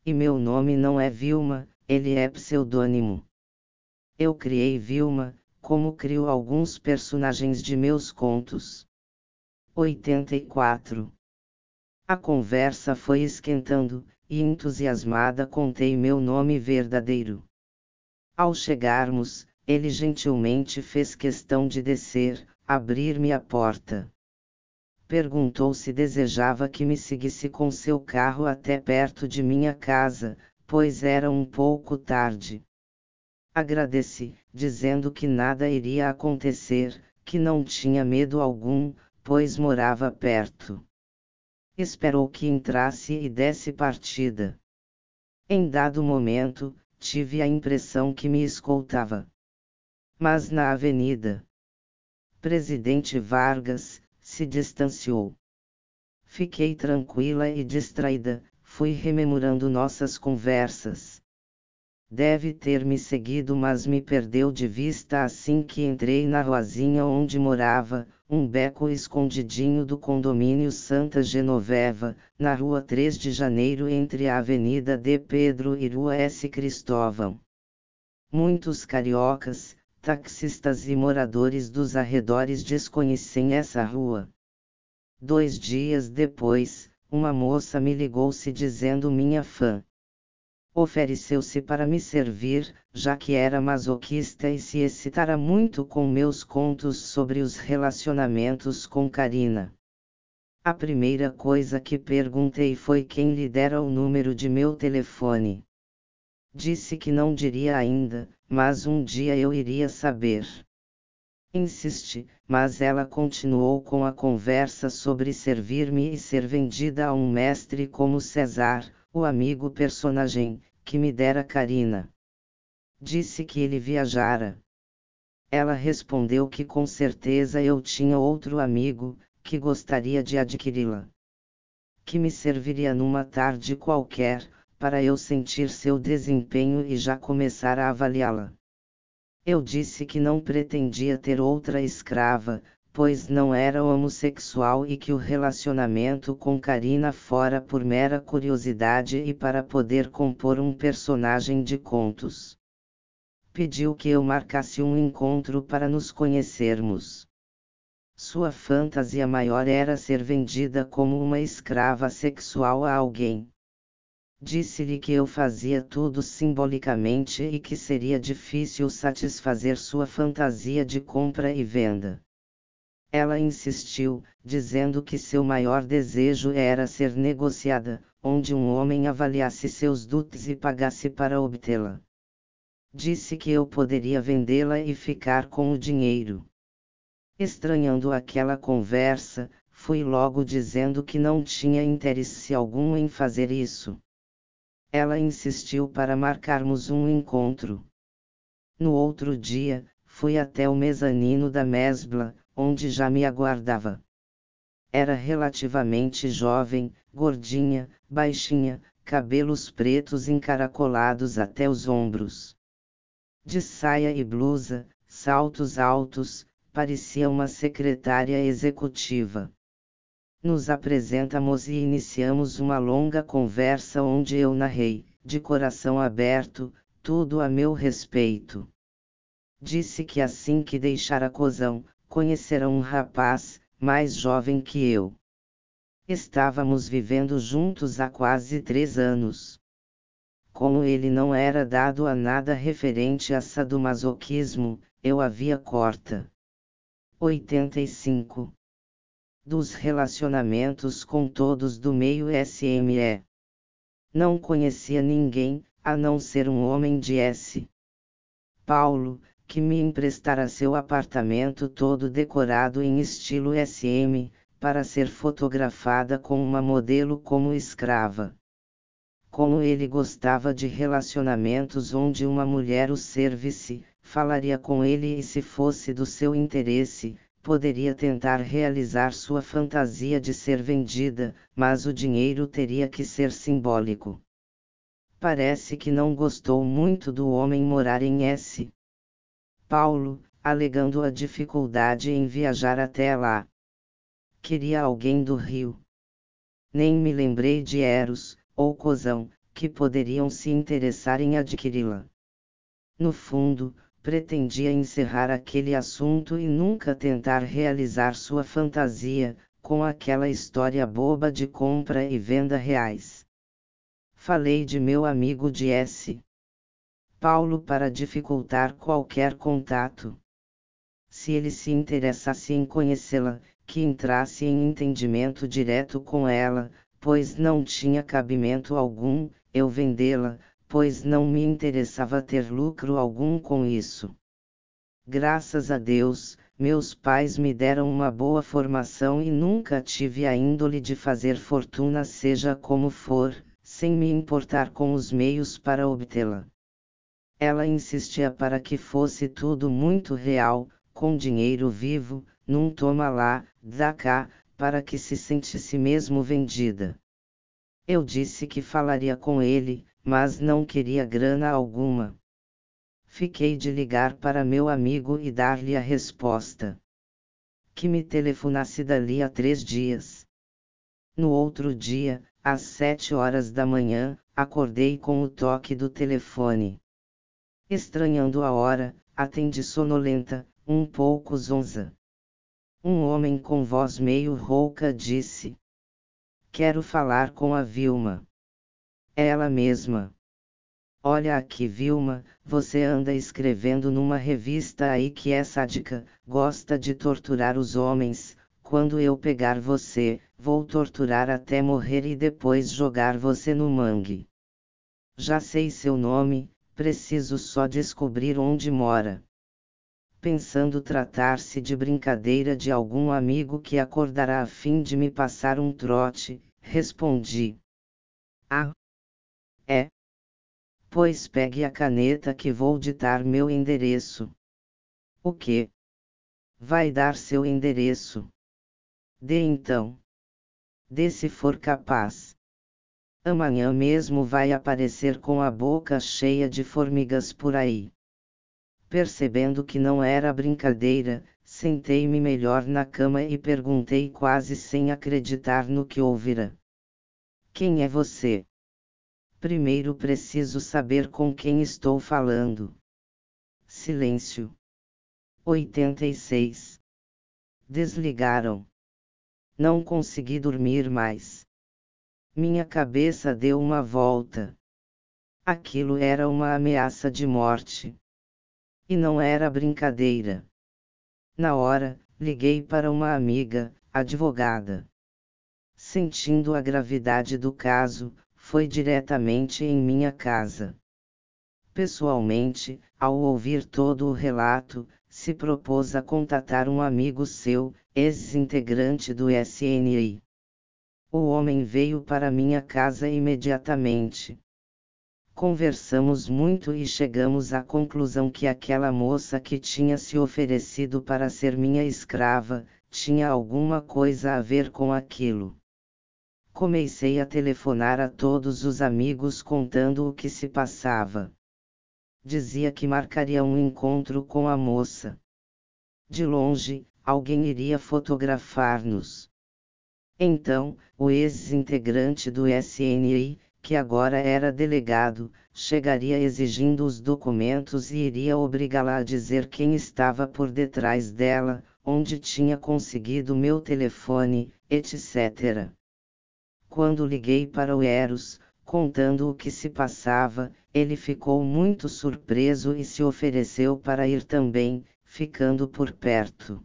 E meu nome não é Vilma, ele é pseudônimo. Eu criei Vilma, como crio alguns personagens de meus contos. 84. A conversa foi esquentando, e entusiasmada contei meu nome verdadeiro. Ao chegarmos, ele gentilmente fez questão de descer, abrir-me a porta. perguntou se desejava que me seguisse com seu carro até perto de minha casa, pois era um pouco tarde. Agradeci, dizendo que nada iria acontecer, que não tinha medo algum, pois morava perto. Esperou que entrasse e desse partida. Em dado momento, tive a impressão que me escoltava. Mas na avenida. Presidente Vargas se distanciou. Fiquei tranquila e distraída, fui rememorando nossas conversas. Deve ter me seguido, mas me perdeu de vista assim que entrei na ruazinha onde morava, um beco escondidinho do condomínio Santa Genoveva, na rua 3 de Janeiro entre a Avenida de Pedro e Rua S. Cristóvão. Muitos cariocas, taxistas e moradores dos arredores desconhecem essa rua. Dois dias depois, uma moça me ligou se dizendo minha fã. Ofereceu-se para me servir, já que era masoquista e se excitara muito com meus contos sobre os relacionamentos com Karina. A primeira coisa que perguntei foi quem lhe dera o número de meu telefone. Disse que não diria ainda, mas um dia eu iria saber. Insisti, mas ela continuou com a conversa sobre servir-me e ser vendida a um mestre como César, o amigo personagem, que me dera Karina. Disse que ele viajara. Ela respondeu que com certeza eu tinha outro amigo, que gostaria de adquiri-la. Que me serviria numa tarde qualquer, para eu sentir seu desempenho e já começar a avaliá-la. Eu disse que não pretendia ter outra escrava, pois não era homossexual e que o relacionamento com Karina fora por mera curiosidade e para poder compor um personagem de contos. Pediu que eu marcasse um encontro para nos conhecermos. Sua fantasia maior era ser vendida como uma escrava sexual a alguém. Disse-lhe que eu fazia tudo simbolicamente e que seria difícil satisfazer sua fantasia de compra e venda. Ela insistiu, dizendo que seu maior desejo era ser negociada, onde um homem avaliasse seus dotes e pagasse para obtê-la. Disse que eu poderia vendê-la e ficar com o dinheiro. Estranhando aquela conversa, fui logo dizendo que não tinha interesse algum em fazer isso. Ela insistiu para marcarmos um encontro. No outro dia, fui até o mezanino da Mesbla, onde já me aguardava. Era relativamente jovem, gordinha, baixinha, cabelos pretos encaracolados até os ombros. De saia e blusa, saltos altos, parecia uma secretária executiva. Nos apresentamos e iniciamos uma longa conversa onde eu narrei, de coração aberto, tudo a meu respeito. Disse que assim que deixar a cozão, conhecerá um rapaz, mais jovem que eu. Estávamos vivendo juntos há quase três anos. Como ele não era dado a nada referente a sadomasoquismo, eu havia corta. 85 dos relacionamentos com todos do meio SME. Não conhecia ninguém, a não ser um homem de S. Paulo, que me emprestara seu apartamento todo decorado em estilo SM, para ser fotografada com uma modelo como escrava. Como ele gostava de relacionamentos onde uma mulher o servisse, falaria com ele e se fosse do seu interesse, poderia tentar realizar sua fantasia de ser vendida, mas o dinheiro teria que ser simbólico. Parece que não gostou muito do homem morar em S. Paulo, alegando a dificuldade em viajar até lá. Queria alguém do Rio. Nem me lembrei de Eros, ou Cozão, que poderiam se interessar em adquiri-la. No fundo, pretendia encerrar aquele assunto e nunca tentar realizar sua fantasia, com aquela história boba de compra e venda reais. Falei de meu amigo de S. Paulo para dificultar qualquer contato. Se ele se interessasse em conhecê-la, que entrasse em entendimento direto com ela, pois não tinha cabimento algum, eu vendê-la, pois não me interessava ter lucro algum com isso. Graças a Deus, meus pais me deram uma boa formação e nunca tive a índole de fazer fortuna, seja como for, sem me importar com os meios para obtê-la. Ela insistia para que fosse tudo muito real, com dinheiro vivo, num toma lá, dá cá, para que se sentisse mesmo vendida. Eu disse que falaria com ele, mas não queria grana alguma. Fiquei de ligar para meu amigo e dar-lhe a resposta. Que me telefonasse dali a três dias. No outro dia, às sete horas da manhã, acordei com o toque do telefone. Estranhando a hora, atendi sonolenta, um pouco zonza. Um homem com voz meio rouca disse: Quero falar com a Vilma. Ela mesma. Olha aqui, Vilma, você anda escrevendo numa revista aí que é sádica, gosta de torturar os homens. Quando eu pegar você, vou torturar até morrer e depois jogar você no mangue. Já sei seu nome, preciso só descobrir onde mora. Pensando tratar-se de brincadeira de algum amigo que acordará a fim de me passar um trote, respondi. Ah! É. Pois pegue a caneta que vou ditar meu endereço. O que? Vai dar seu endereço. Dê então. Dê se for capaz. Amanhã mesmo vai aparecer com a boca cheia de formigas por aí. Percebendo que não era brincadeira, sentei-me melhor na cama e perguntei quase sem acreditar no que ouvira. Quem é você? Primeiro preciso saber com quem estou falando. Silêncio. 86. Desligaram. Não consegui dormir mais. Minha cabeça deu uma volta. Aquilo era uma ameaça de morte. E não era brincadeira. Na hora, liguei para uma amiga, advogada. Sentindo a gravidade do caso, foi diretamente em minha casa. Pessoalmente, ao ouvir todo o relato, se propôs a contatar um amigo seu, ex-integrante do SNI. O homem veio para minha casa imediatamente. Conversamos muito e chegamos à conclusão que aquela moça que tinha se oferecido para ser minha escrava, tinha alguma coisa a ver com aquilo. Comecei a telefonar a todos os amigos contando o que se passava. Dizia que marcaria um encontro com a moça. De longe, alguém iria fotografar-nos. Então, o ex-integrante do SNI, que agora era delegado, chegaria exigindo os documentos e iria obrigá-la a dizer quem estava por detrás dela, onde tinha conseguido meu telefone, etc. Quando liguei para o Eros, contando o que se passava, ele ficou muito surpreso e se ofereceu para ir também, ficando por perto.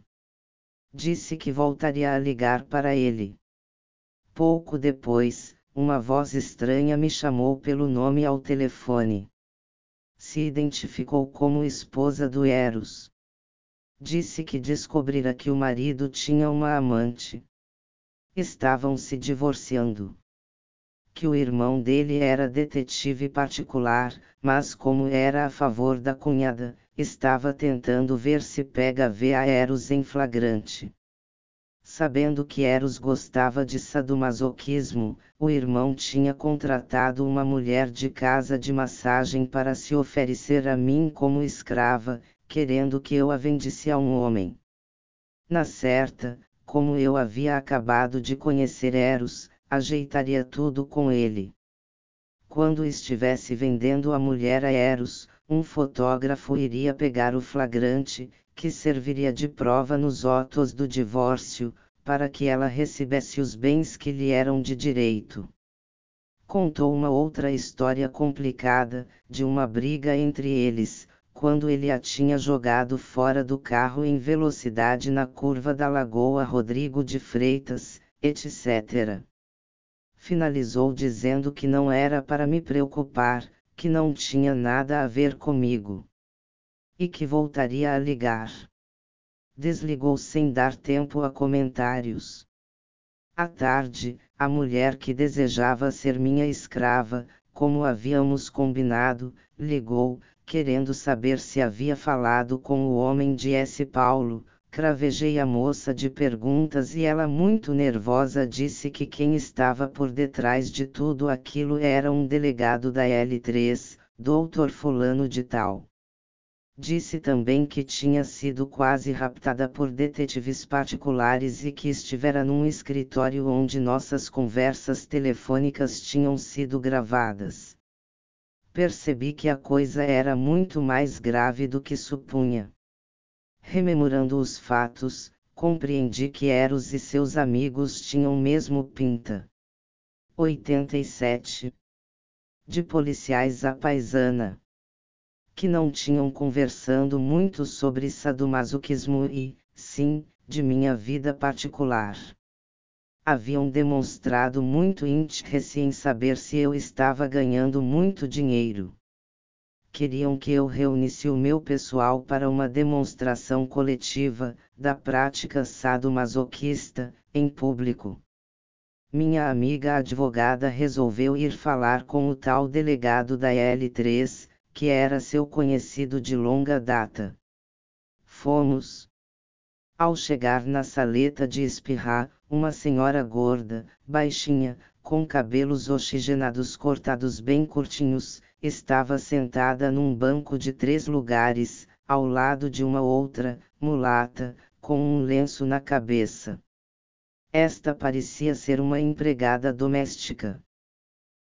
Disse que voltaria a ligar para ele. Pouco depois, uma voz estranha me chamou pelo nome ao telefone. Se identificou como esposa do Eros. Disse que descobrira que o marido tinha uma amante estavam se divorciando. Que o irmão dele era detetive particular, mas como era a favor da cunhada, estava tentando ver se pega a Eros em flagrante. Sabendo que Eros gostava de sadomasoquismo, o irmão tinha contratado uma mulher de casa de massagem para se oferecer a mim como escrava, querendo que eu a vendisse a um homem. Na certa, como eu havia acabado de conhecer Eros, ajeitaria tudo com ele. Quando estivesse vendendo a mulher a Eros, um fotógrafo iria pegar o flagrante, que serviria de prova nos autos do divórcio, para que ela recebesse os bens que lhe eram de direito. Contou uma outra história complicada, de uma briga entre eles, quando ele a tinha jogado fora do carro em velocidade na curva da Lagoa Rodrigo de Freitas, etc. Finalizou dizendo que não era para me preocupar, que não tinha nada a ver comigo. E que voltaria a ligar. Desligou sem dar tempo a comentários. À tarde, a mulher que desejava ser minha escrava, como havíamos combinado, ligou, querendo saber se havia falado com o homem de S. Paulo. Cravejei a moça de perguntas e ela, muito nervosa, disse que quem estava por detrás de tudo aquilo era um delegado da L3, doutor Fulano de Tal. Disse também que tinha sido quase raptada por detetives particulares e que estivera num escritório onde nossas conversas telefônicas tinham sido gravadas. Percebi que a coisa era muito mais grave do que supunha. Rememorando os fatos, compreendi que Eros e seus amigos tinham mesmo pinta. 87. De policiais à paisana que não tinham conversando muito sobre sadomasoquismo e, sim, de minha vida particular. Haviam demonstrado muito interesse em saber se eu estava ganhando muito dinheiro. Queriam que eu reunisse o meu pessoal para uma demonstração coletiva, da prática sadomasoquista, em público. Minha amiga advogada resolveu ir falar com o tal delegado da L3, que era seu conhecido de longa data. Fomos. Ao chegar na saleta de espirrar, uma senhora gorda, baixinha, com cabelos oxigenados cortados bem curtinhos, estava sentada num banco de três lugares, ao lado de uma outra, mulata, com um lenço na cabeça. Esta parecia ser uma empregada doméstica.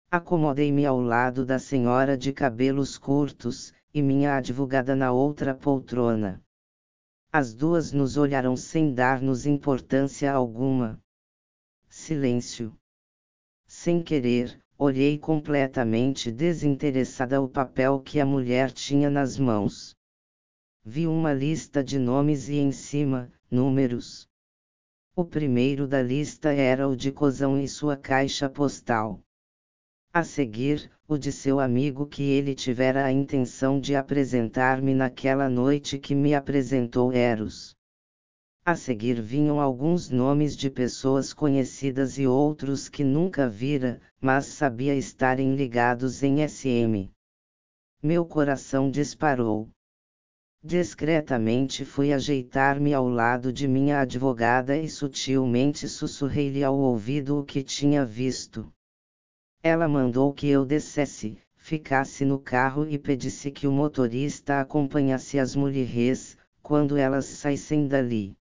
Acomodei-me ao lado da senhora de cabelos curtos, e minha advogada na outra poltrona. As duas nos olharam sem dar-nos importância alguma. Silêncio. Sem querer, olhei completamente desinteressada o papel que a mulher tinha nas mãos. Vi uma lista de nomes e em cima, números. O primeiro da lista era o de Cozão e sua caixa postal. A seguir, o de seu amigo que ele tivera a intenção de apresentar-me naquela noite que me apresentou Eros. A seguir vinham alguns nomes de pessoas conhecidas e outros que nunca vira, mas sabia estarem ligados em SM. Meu coração disparou. Discretamente fui ajeitar-me ao lado de minha advogada e sutilmente sussurrei-lhe ao ouvido o que tinha visto. Ela mandou que eu descesse, ficasse no carro e pedisse que o motorista acompanhasse as mulheres, quando elas saíssem dali.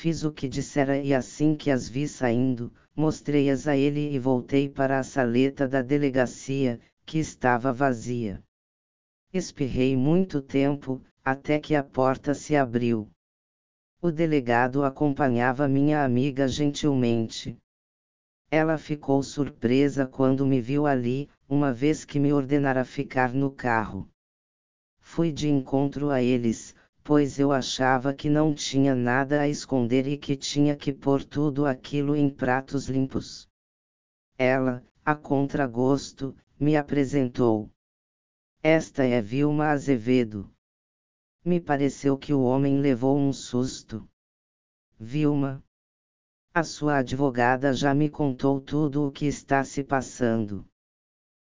Fiz o que dissera e assim que as vi saindo, mostrei-as a ele e voltei para a saleta da delegacia, que estava vazia. Espirrei muito tempo, até que a porta se abriu. O delegado acompanhava minha amiga gentilmente. Ela ficou surpresa quando me viu ali, uma vez que me ordenara ficar no carro. Fui de encontro a eles, pois eu achava que não tinha nada a esconder e que tinha que pôr tudo aquilo em pratos limpos. Ela, a contragosto, me apresentou. Esta é Vilma Azevedo. Me pareceu que o homem levou um susto. Vilma, a sua advogada já me contou tudo o que está se passando.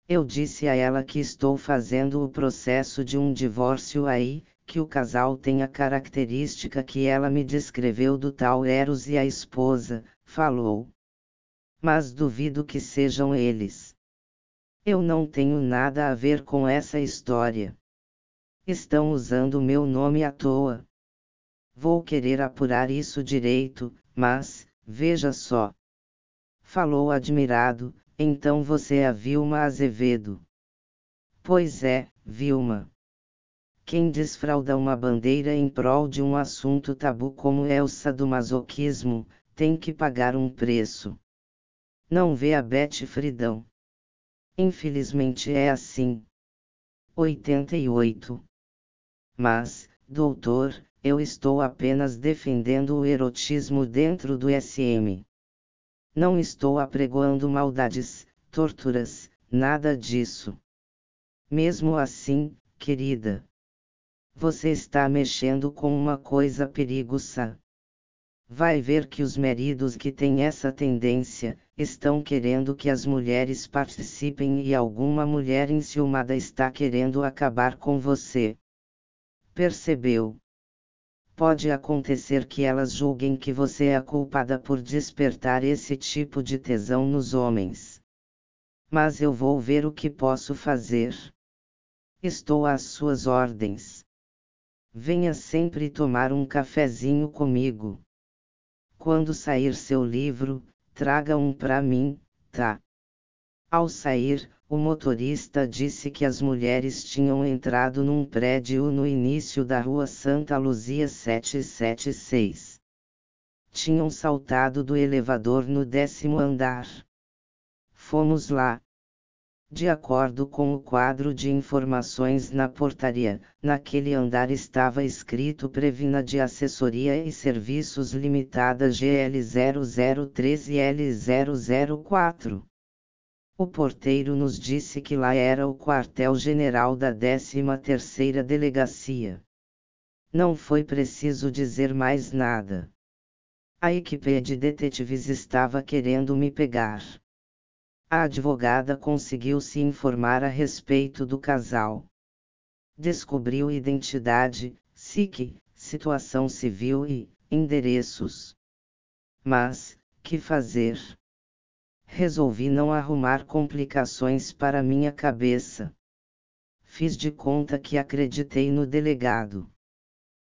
Eu disse a ela que estou fazendo o processo de um divórcio aí, que o casal tem a característica que ela me descreveu do tal Eros e a esposa, falou. Mas duvido que sejam eles. Eu não tenho nada a ver com essa história. Estão usando meu nome à toa. Vou querer apurar isso direito, mas, Veja só. Falou admirado, então você é a Vilma Azevedo. Pois é, Vilma. Quem desfralda uma bandeira em prol de um assunto tabu como é o sadomasoquismo, tem que pagar um preço. Não vê a Beth Fridão. Infelizmente é assim. 88 Mas, doutor, eu estou apenas defendendo o erotismo dentro do SM. Não estou apregoando maldades, torturas, nada disso. Mesmo assim, querida, você está mexendo com uma coisa perigosa. Vai ver que os maridos que têm essa tendência, estão querendo que as mulheres participem e alguma mulher enciumada está querendo acabar com você. Percebeu? Pode acontecer que elas julguem que você é a culpada por despertar esse tipo de tesão nos homens. Mas eu vou ver o que posso fazer. Estou às suas ordens. Venha sempre tomar um cafezinho comigo. Quando sair seu livro, traga um para mim, tá? Ao sair, o motorista disse que as mulheres tinham entrado num prédio no início da rua Santa Luzia 776. Tinham saltado do elevador no décimo andar. Fomos lá, de acordo com o quadro de informações na portaria, naquele andar estava escrito Previna de Assessoria e Serviços Limitada GL0013 e L004. O porteiro nos disse que lá era o quartel-general da 13ª Delegacia. Não foi preciso dizer mais nada. A equipe de detetives estava querendo me pegar. A advogada conseguiu se informar a respeito do casal. Descobriu identidade, SIC, situação civil e endereços. Mas, que fazer? Resolvi não arrumar complicações para minha cabeça. Fiz de conta que acreditei no delegado.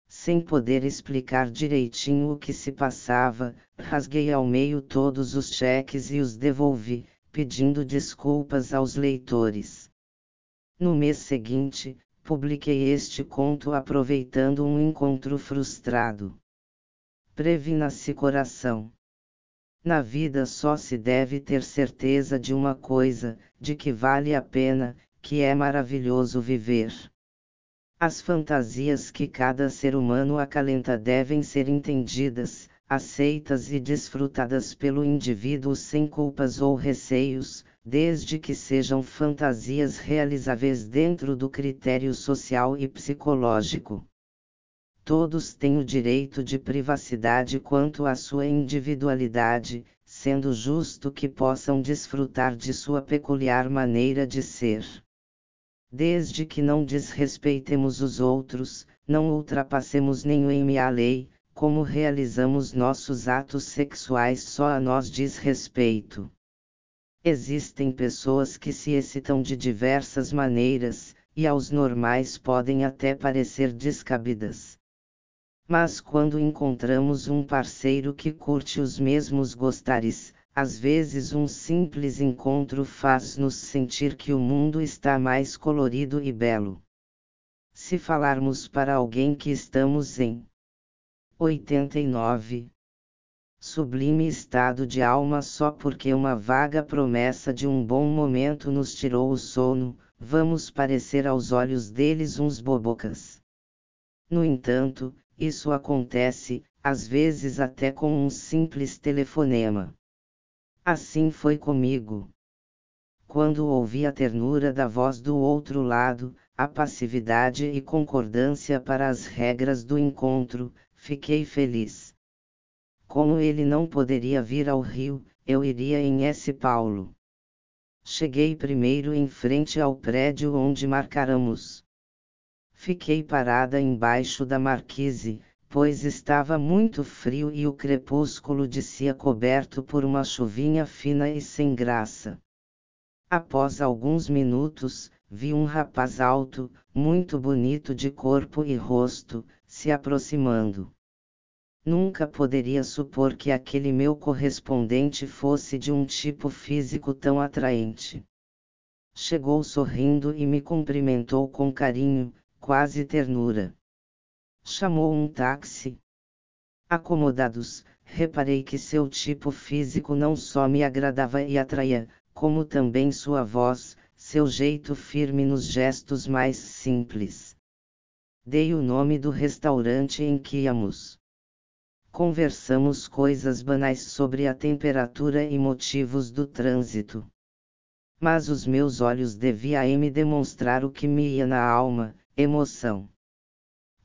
Sem poder explicar direitinho o que se passava, rasguei ao meio todos os cheques e os devolvi, pedindo desculpas aos leitores. No mês seguinte, publiquei este conto aproveitando um encontro frustrado. Previna-se coração. Na vida só se deve ter certeza de uma coisa, de que vale a pena, que é maravilhoso viver. As fantasias que cada ser humano acalenta devem ser entendidas, aceitas e desfrutadas pelo indivíduo sem culpas ou receios, desde que sejam fantasias realizáveis dentro do critério social e psicológico. Todos têm o direito de privacidade quanto à sua individualidade, sendo justo que possam desfrutar de sua peculiar maneira de ser. Desde que não desrespeitemos os outros, não ultrapassemos nem a lei, como realizamos nossos atos sexuais só a nós diz respeito. Existem pessoas que se excitam de diversas maneiras, e aos normais podem até parecer descabidas. Mas quando encontramos um parceiro que curte os mesmos gostares, às vezes um simples encontro faz-nos sentir que o mundo está mais colorido e belo. Se falarmos para alguém que estamos em 89. Sublime estado de alma só porque uma vaga promessa de um bom momento nos tirou o sono, vamos parecer aos olhos deles uns bobocas. No entanto, isso acontece, às vezes até com um simples telefonema. Assim foi comigo. Quando ouvi a ternura da voz do outro lado, a passividade e concordância para as regras do encontro, fiquei feliz. Como ele não poderia vir ao Rio, eu iria em S. Paulo. Cheguei primeiro em frente ao prédio onde marcáramos. Fiquei parada embaixo da marquise, pois estava muito frio e o crepúsculo descia coberto por uma chuvinha fina e sem graça. Após alguns minutos, vi um rapaz alto, muito bonito de corpo e rosto, se aproximando. Nunca poderia supor que aquele meu correspondente fosse de um tipo físico tão atraente. Chegou sorrindo e me cumprimentou com carinho, quase ternura. Chamou um táxi. Acomodados, reparei que seu tipo físico não só me agradava e atraía, como também sua voz, seu jeito firme nos gestos mais simples. Dei o nome do restaurante em que íamos. Conversamos coisas banais sobre a temperatura e motivos do trânsito. Mas os meus olhos deviam me demonstrar o que me ia na alma, emoção.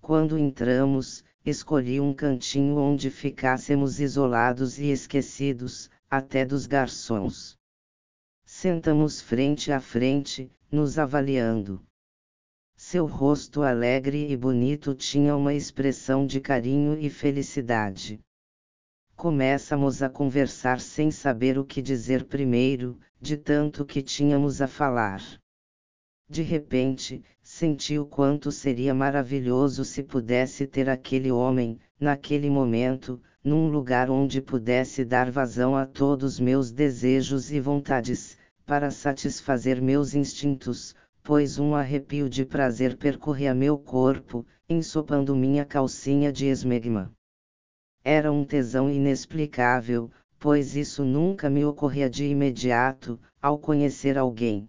Quando entramos, escolhi um cantinho onde ficássemos isolados e esquecidos, até dos garçons. Sentamos frente a frente, nos avaliando. Seu rosto alegre e bonito tinha uma expressão de carinho e felicidade. Começamos a conversar sem saber o que dizer primeiro, de tanto que tínhamos a falar. De repente, senti o quanto seria maravilhoso se pudesse ter aquele homem, naquele momento, num lugar onde pudesse dar vazão a todos meus desejos e vontades, para satisfazer meus instintos, pois um arrepio de prazer percorria meu corpo, ensopando minha calcinha de esmegma. Era um tesão inexplicável, pois isso nunca me ocorria de imediato, ao conhecer alguém.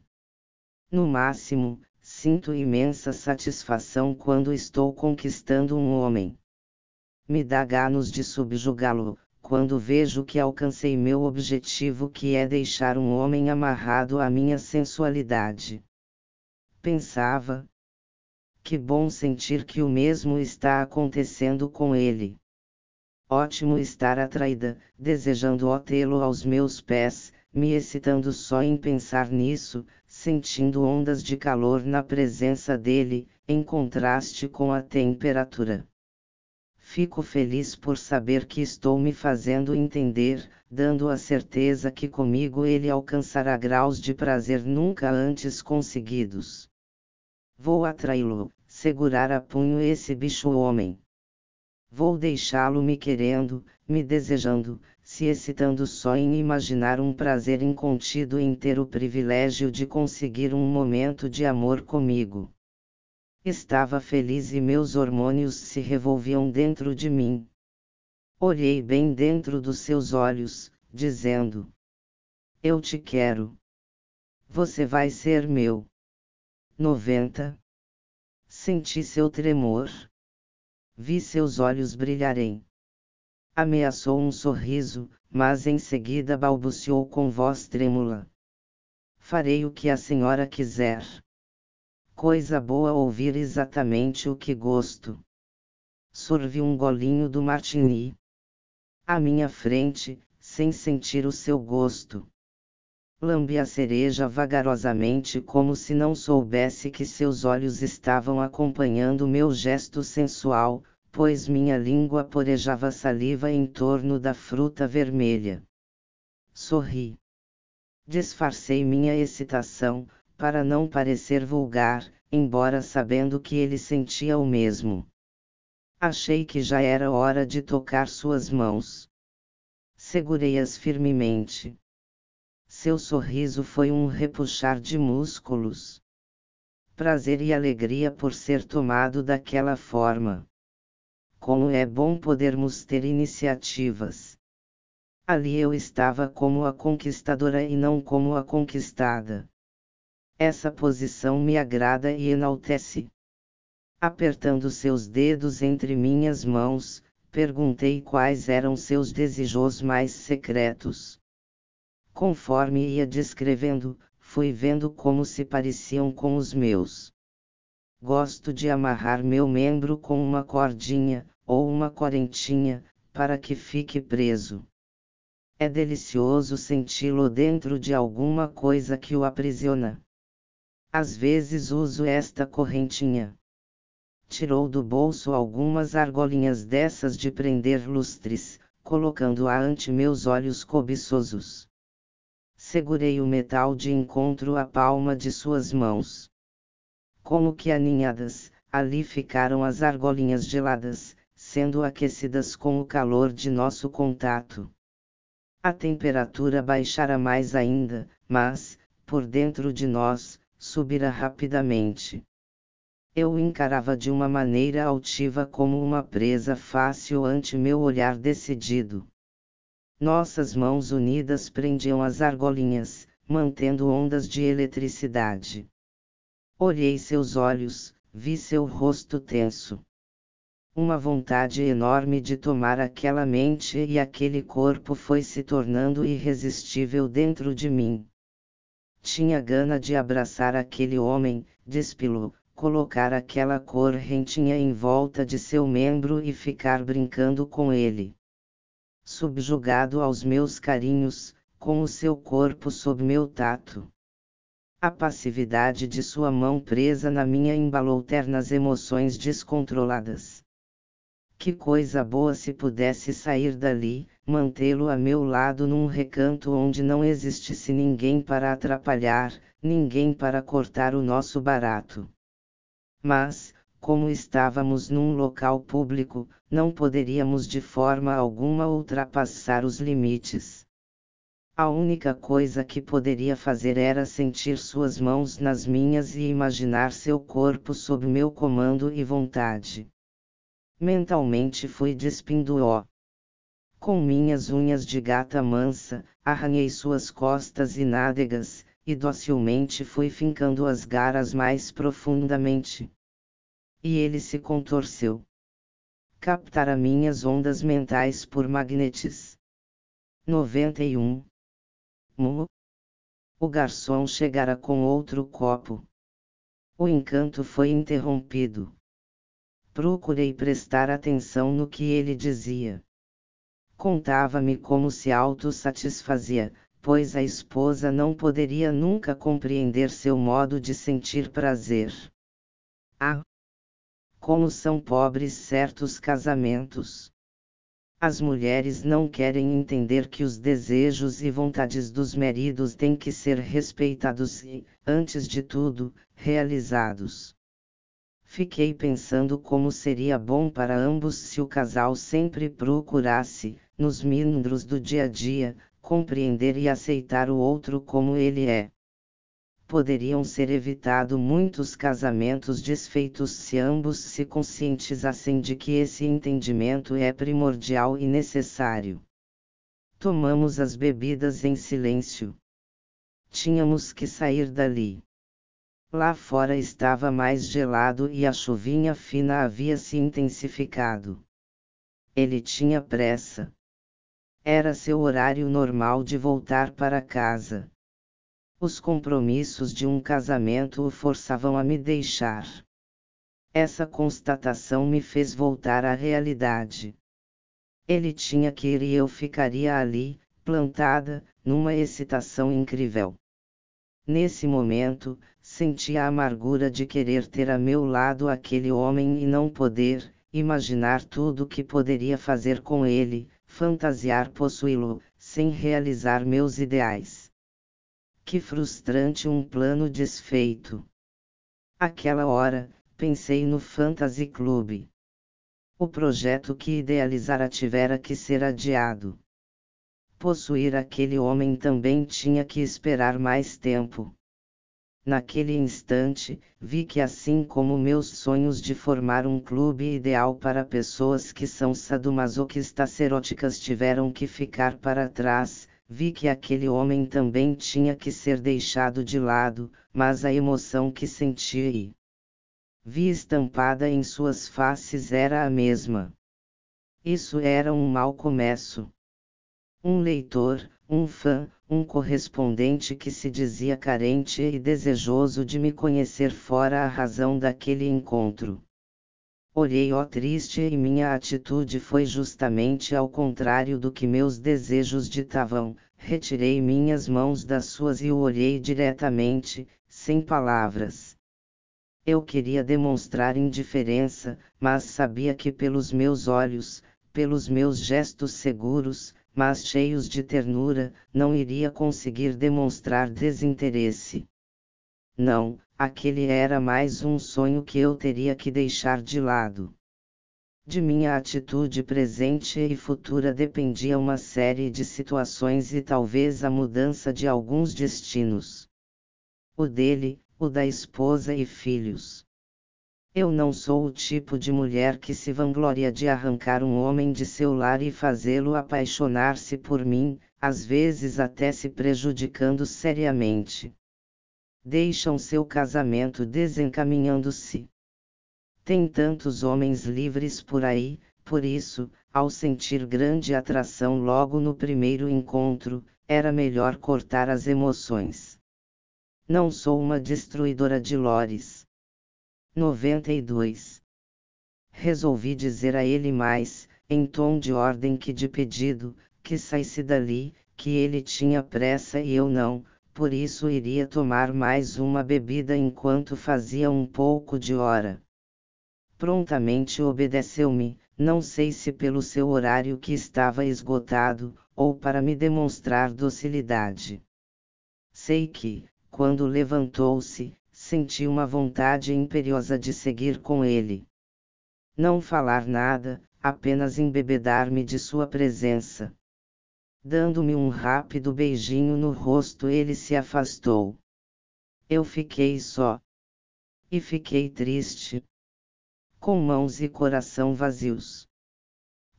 No máximo, sinto imensa satisfação quando estou conquistando um homem. Me dá ganos de subjugá-lo, quando vejo que alcancei meu objetivo que é deixar um homem amarrado à minha sensualidade pensava. Que bom sentir que o mesmo está acontecendo com ele. Ótimo estar atraída, desejando tê-lo aos meus pés, me excitando só em pensar nisso, sentindo ondas de calor na presença dele, em contraste com a temperatura. Fico feliz por saber que estou me fazendo entender, dando a certeza que comigo ele alcançará graus de prazer nunca antes conseguidos. Vou atraí-lo, segurar a punho esse bicho homem. Vou deixá-lo me querendo, me desejando, se excitando só em imaginar um prazer incontido em ter o privilégio de conseguir um momento de amor comigo. Estava feliz e meus hormônios se revolviam dentro de mim. Olhei bem dentro dos seus olhos, dizendo: Eu te quero. Você vai ser meu. 90. Senti seu tremor. Vi seus olhos brilharem. Ameaçou um sorriso, mas em seguida balbuciou com voz trêmula. Farei o que a senhora quiser. Coisa boa ouvir exatamente o que gosto. Sorvi um golinho do martini. À minha frente, sem sentir o seu gosto. Lambi a cereja vagarosamente como se não soubesse que seus olhos estavam acompanhando meu gesto sensual, pois minha língua porejava saliva em torno da fruta vermelha. Sorri. Disfarcei minha excitação, para não parecer vulgar, embora sabendo que ele sentia o mesmo. Achei que já era hora de tocar suas mãos. Segurei-as firmemente. Seu sorriso foi um repuxar de músculos. Prazer e alegria por ser tomado daquela forma. Como é bom podermos ter iniciativas. Ali eu estava como a conquistadora e não como a conquistada. Essa posição me agrada e enaltece. Apertando seus dedos entre minhas mãos, perguntei quais eram seus desejos mais secretos. Conforme ia descrevendo, fui vendo como se pareciam com os meus. Gosto de amarrar meu membro com uma cordinha, ou uma correntinha, para que fique preso. É delicioso senti-lo dentro de alguma coisa que o aprisiona. Às vezes uso esta correntinha. Tirou do bolso algumas argolinhas dessas de prender lustres, colocando-a ante meus olhos cobiçosos segurei o metal de encontro à palma de suas mãos. Como que aninhadas, ali ficaram as argolinhas geladas, sendo aquecidas com o calor de nosso contato. A temperatura baixara mais ainda, mas, por dentro de nós, subira rapidamente. Eu encarava de uma maneira altiva como uma presa fácil ante meu olhar decidido. Nossas mãos unidas prendiam as argolinhas, mantendo ondas de eletricidade. Olhei seus olhos, vi seu rosto tenso. Uma vontade enorme de tomar aquela mente e aquele corpo foi se tornando irresistível dentro de mim. Tinha gana de abraçar aquele homem, despilo, colocar aquela cor rentinha em volta de seu membro e ficar brincando com ele. Subjugado aos meus carinhos, com o seu corpo sob meu tato. A passividade de sua mão presa na minha embalou ternas emoções descontroladas. Que coisa boa se pudesse sair dali, mantê-lo a meu lado num recanto onde não existisse ninguém para atrapalhar, ninguém para cortar o nosso barato. Mas, como estávamos num local público, não poderíamos de forma alguma ultrapassar os limites. A única coisa que poderia fazer era sentir suas mãos nas minhas e imaginar seu corpo sob meu comando e vontade. Mentalmente fui despindo-o. Com minhas unhas de gata mansa, arranhei suas costas e nádegas, e docilmente fui fincando as garras mais profundamente. E ele se contorceu. Captara minhas ondas mentais por magnetes. 91. Mu. O garçom chegara com outro copo. O encanto foi interrompido procurei prestar atenção no que ele dizia. Contava-me como se autossatisfazia, pois a esposa não poderia nunca compreender seu modo de sentir prazer. Ah! Como são pobres certos casamentos! As mulheres não querem entender que os desejos e vontades dos maridos têm que ser respeitados e, antes de tudo, realizados. Fiquei pensando como seria bom para ambos se o casal sempre procurasse, nos mindros do dia a dia, compreender e aceitar o outro como ele é. Poderiam ser evitados muitos casamentos desfeitos se ambos se conscientizassem de que esse entendimento é primordial e necessário. Tomamos as bebidas em silêncio. Tínhamos que sair dali. Lá fora estava mais gelado e a chuvinha fina havia se intensificado. Ele tinha pressa. Era seu horário normal de voltar para casa. Os compromissos de um casamento o forçavam a me deixar. Essa constatação me fez voltar à realidade. Ele tinha que ir e eu ficaria ali, plantada, numa excitação incrível. Nesse momento, senti a amargura de querer ter a meu lado aquele homem e não poder, imaginar tudo o que poderia fazer com ele, fantasiar possuí-lo, sem realizar meus ideais. Que frustrante um plano desfeito. Aquela hora, pensei no Fantasy Club. O projeto que idealizara tivera que ser adiado possuir aquele homem também tinha que esperar mais tempo. Naquele instante, vi que assim como meus sonhos de formar um clube ideal para pessoas que são sadomasoquistas eróticas tiveram que ficar para trás, vi que aquele homem também tinha que ser deixado de lado, mas a emoção que sentia e vi estampada em suas faces era a mesma. Isso era um mau começo um leitor, um fã, um correspondente que se dizia carente e desejoso de me conhecer fora a razão daquele encontro. Olhei ó triste e minha atitude foi justamente ao contrário do que meus desejos ditavam, retirei minhas mãos das suas e o olhei diretamente, sem palavras. Eu queria demonstrar indiferença, mas sabia que pelos meus olhos, pelos meus gestos seguros, mas cheios de ternura, não iria conseguir demonstrar desinteresse. Não, aquele era mais um sonho que eu teria que deixar de lado. De minha atitude presente e futura dependia uma série de situações e talvez a mudança de alguns destinos. O dele, o da esposa e filhos. Eu não sou o tipo de mulher que se vangloria de arrancar um homem de seu lar e fazê-lo apaixonar-se por mim, às vezes até se prejudicando seriamente. Deixam seu casamento desencaminhando-se. Tem tantos homens livres por aí, por isso, ao sentir grande atração logo no primeiro encontro, era melhor cortar as emoções. Não sou uma destruidora de lores. 92. Resolvi dizer a ele mais, em tom de ordem que de pedido, que saísse dali, que ele tinha pressa e eu não, por isso iria tomar mais uma bebida enquanto fazia um pouco de hora. Prontamente obedeceu-me, não sei se pelo seu horário que estava esgotado, ou para me demonstrar docilidade. Sei que, quando levantou-se, senti uma vontade imperiosa de seguir com ele. Não falar nada, apenas embebedar-me de sua presença. Dando-me um rápido beijinho no rosto, ele se afastou. Eu fiquei só. E fiquei triste. Com mãos e coração vazios.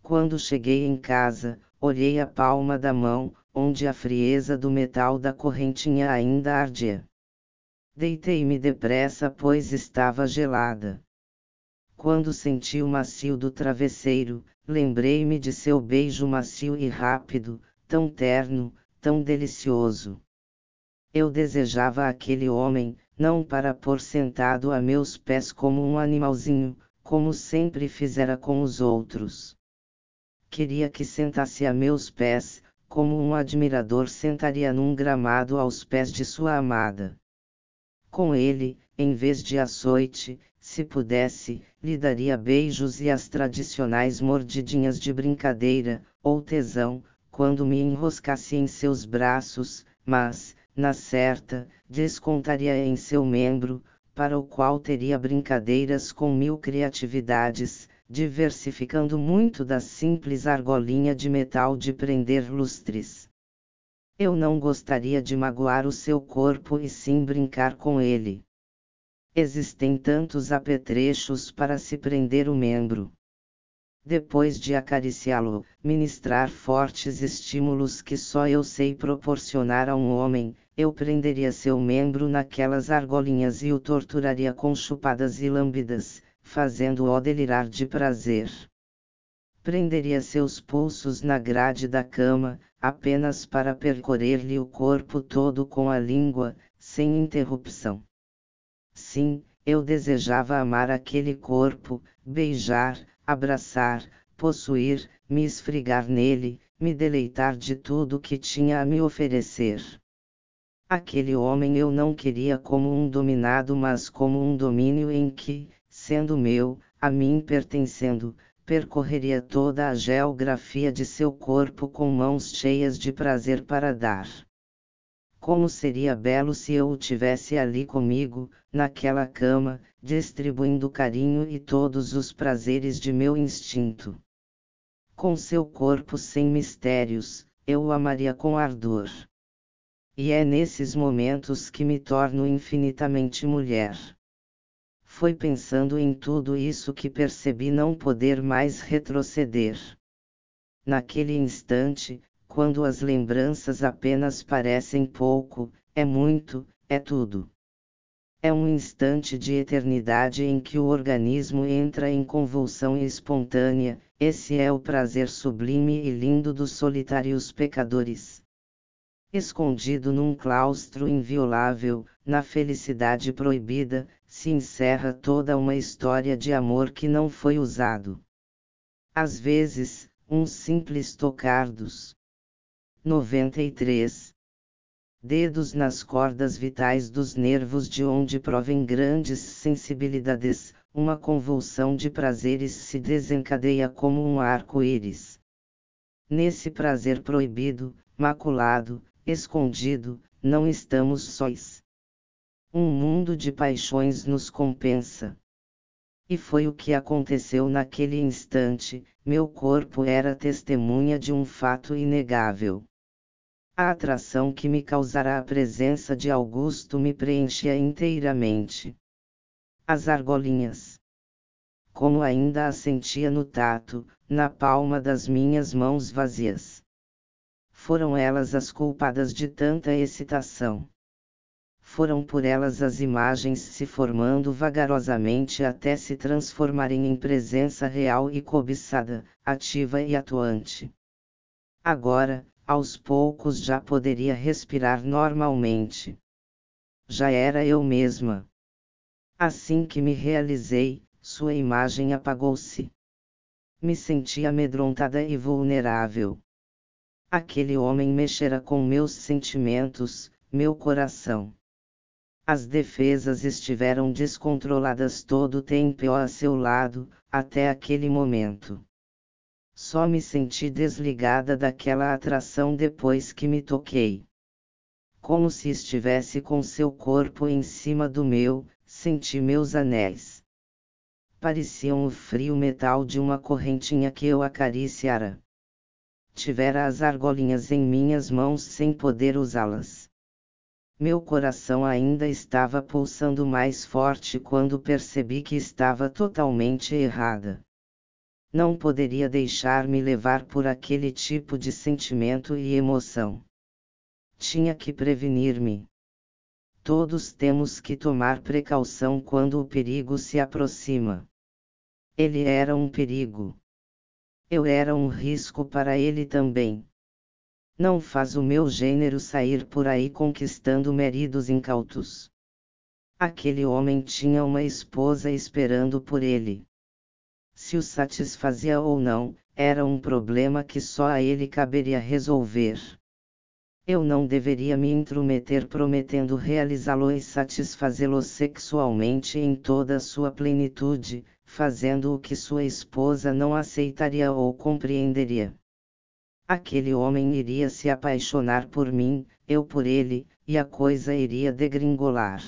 Quando cheguei em casa, olhei a palma da mão, onde a frieza do metal da correntinha ainda ardia. Deitei-me depressa, pois estava gelada. Quando senti o macio do travesseiro, lembrei-me de seu beijo macio e rápido, tão terno, tão delicioso. Eu desejava aquele homem, não para pôr sentado a meus pés como um animalzinho, como sempre fizera com os outros. Queria que sentasse a meus pés, como um admirador sentaria num gramado aos pés de sua amada. Com ele, em vez de açoite, se pudesse, lhe daria beijos e as tradicionais mordidinhas de brincadeira, ou tesão, quando me enroscasse em seus braços, mas, na certa, descontaria em seu membro, para o qual teria brincadeiras com mil criatividades, diversificando muito da simples argolinha de metal de prender lustres. Eu não gostaria de magoar o seu corpo e sim brincar com ele. Existem tantos apetrechos para se prender o membro depois de acariciá-lo, ministrar fortes estímulos que só eu sei proporcionar a um homem, eu prenderia seu membro naquelas argolinhas e o torturaria com chupadas e lambidas, fazendo-o delirar de prazer. Prenderia seus pulsos na grade da cama, apenas para percorrer-lhe o corpo todo com a língua, sem interrupção. Sim, eu desejava amar aquele corpo, beijar, abraçar, possuir, me esfregar nele, me deleitar de tudo que tinha a me oferecer. Aquele homem eu não queria como um dominado, mas como um domínio em que, sendo meu, a mim pertencendo, percorreria toda a geografia de seu corpo com mãos cheias de prazer para dar. Como seria belo se eu o tivesse ali comigo, naquela cama, distribuindo carinho e todos os prazeres de meu instinto. Com seu corpo sem mistérios, eu o amaria com ardor. E é nesses momentos que me torno infinitamente mulher. Foi pensando em tudo isso que percebi não poder mais retroceder. Naquele instante, quando as lembranças apenas parecem pouco, é muito, é tudo. É um instante de eternidade em que o organismo entra em convulsão espontânea, esse é o prazer sublime e lindo dos solitários pecadores. Escondido num claustro inviolável, na felicidade proibida, se encerra toda uma história de amor que não foi usado. Às vezes, um simples tocar dos 93. Dedos nas cordas vitais dos nervos de onde provém grandes sensibilidades, uma convulsão de prazeres se desencadeia como um arco-íris. Nesse prazer proibido, maculado, escondido, não estamos sóis. Um mundo de paixões nos compensa. E foi o que aconteceu naquele instante, meu corpo era testemunha de um fato inegável. A atração que me causará a presença de Augusto me preenchia inteiramente. As argolinhas. Como ainda a sentia no tato, na palma das minhas mãos vazias. Foram elas as culpadas de tanta excitação. foram por elas as imagens se formando vagarosamente até se transformarem em presença real e cobiçada, ativa e atuante. Agora, aos poucos já poderia respirar normalmente. Já era eu mesma. Assim que me realizei, sua imagem apagou-se. Me senti amedrontada e vulnerável. Aquele homem mexera com meus sentimentos, meu coração. As defesas estiveram descontroladas todo o tempo a seu lado, até aquele momento. Só me senti desligada daquela atração depois que me toquei. Como se estivesse com seu corpo em cima do meu, senti meus anéis. Pareciam o frio metal de uma correntinha que eu acariciara. Tivera as argolinhas em minhas mãos sem poder usá-las. Meu coração ainda estava pulsando mais forte quando percebi que estava totalmente errada não poderia deixar-me levar por aquele tipo de sentimento e emoção. Tinha que prevenir-me. Todos temos que tomar precaução quando o perigo se aproxima. Ele era um perigo. Eu era um risco para ele também. Não faz o meu gênero sair por aí conquistando maridos incautos. Aquele homem tinha uma esposa esperando por ele. Se o satisfazia ou não, era um problema que só a ele caberia resolver. Eu não deveria me intrometer prometendo realizá-lo e satisfazê-lo sexualmente em toda sua plenitude, fazendo o que sua esposa não aceitaria ou compreenderia. Aquele homem iria se apaixonar por mim, eu por ele, e a coisa iria degringolar.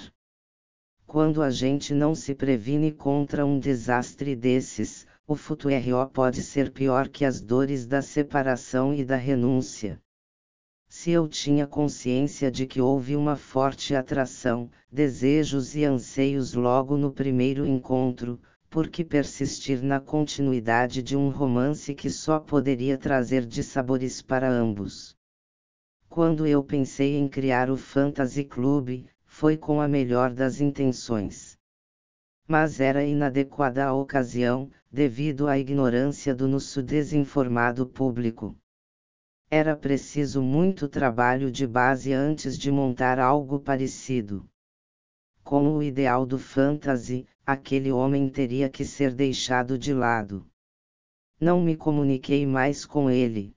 Quando a gente não se previne contra um desastre desses, o futuro pode ser pior que as dores da separação e da renúncia. Se eu tinha consciência de que houve uma forte atração, desejos e anseios logo no primeiro encontro, por que persistir na continuidade de um romance que só poderia trazer dissabores para ambos? Quando eu pensei em criar o Fantasy Club, foi com a melhor das intenções. Mas era inadequada a ocasião, devido à ignorância do nosso desinformado público. Era preciso muito trabalho de base antes de montar algo parecido. Com o ideal do fantasy, aquele homem teria que ser deixado de lado. Não me comuniquei mais com ele.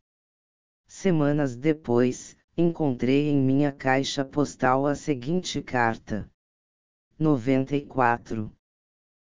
Semanas depois, encontrei em minha caixa postal a seguinte carta: 94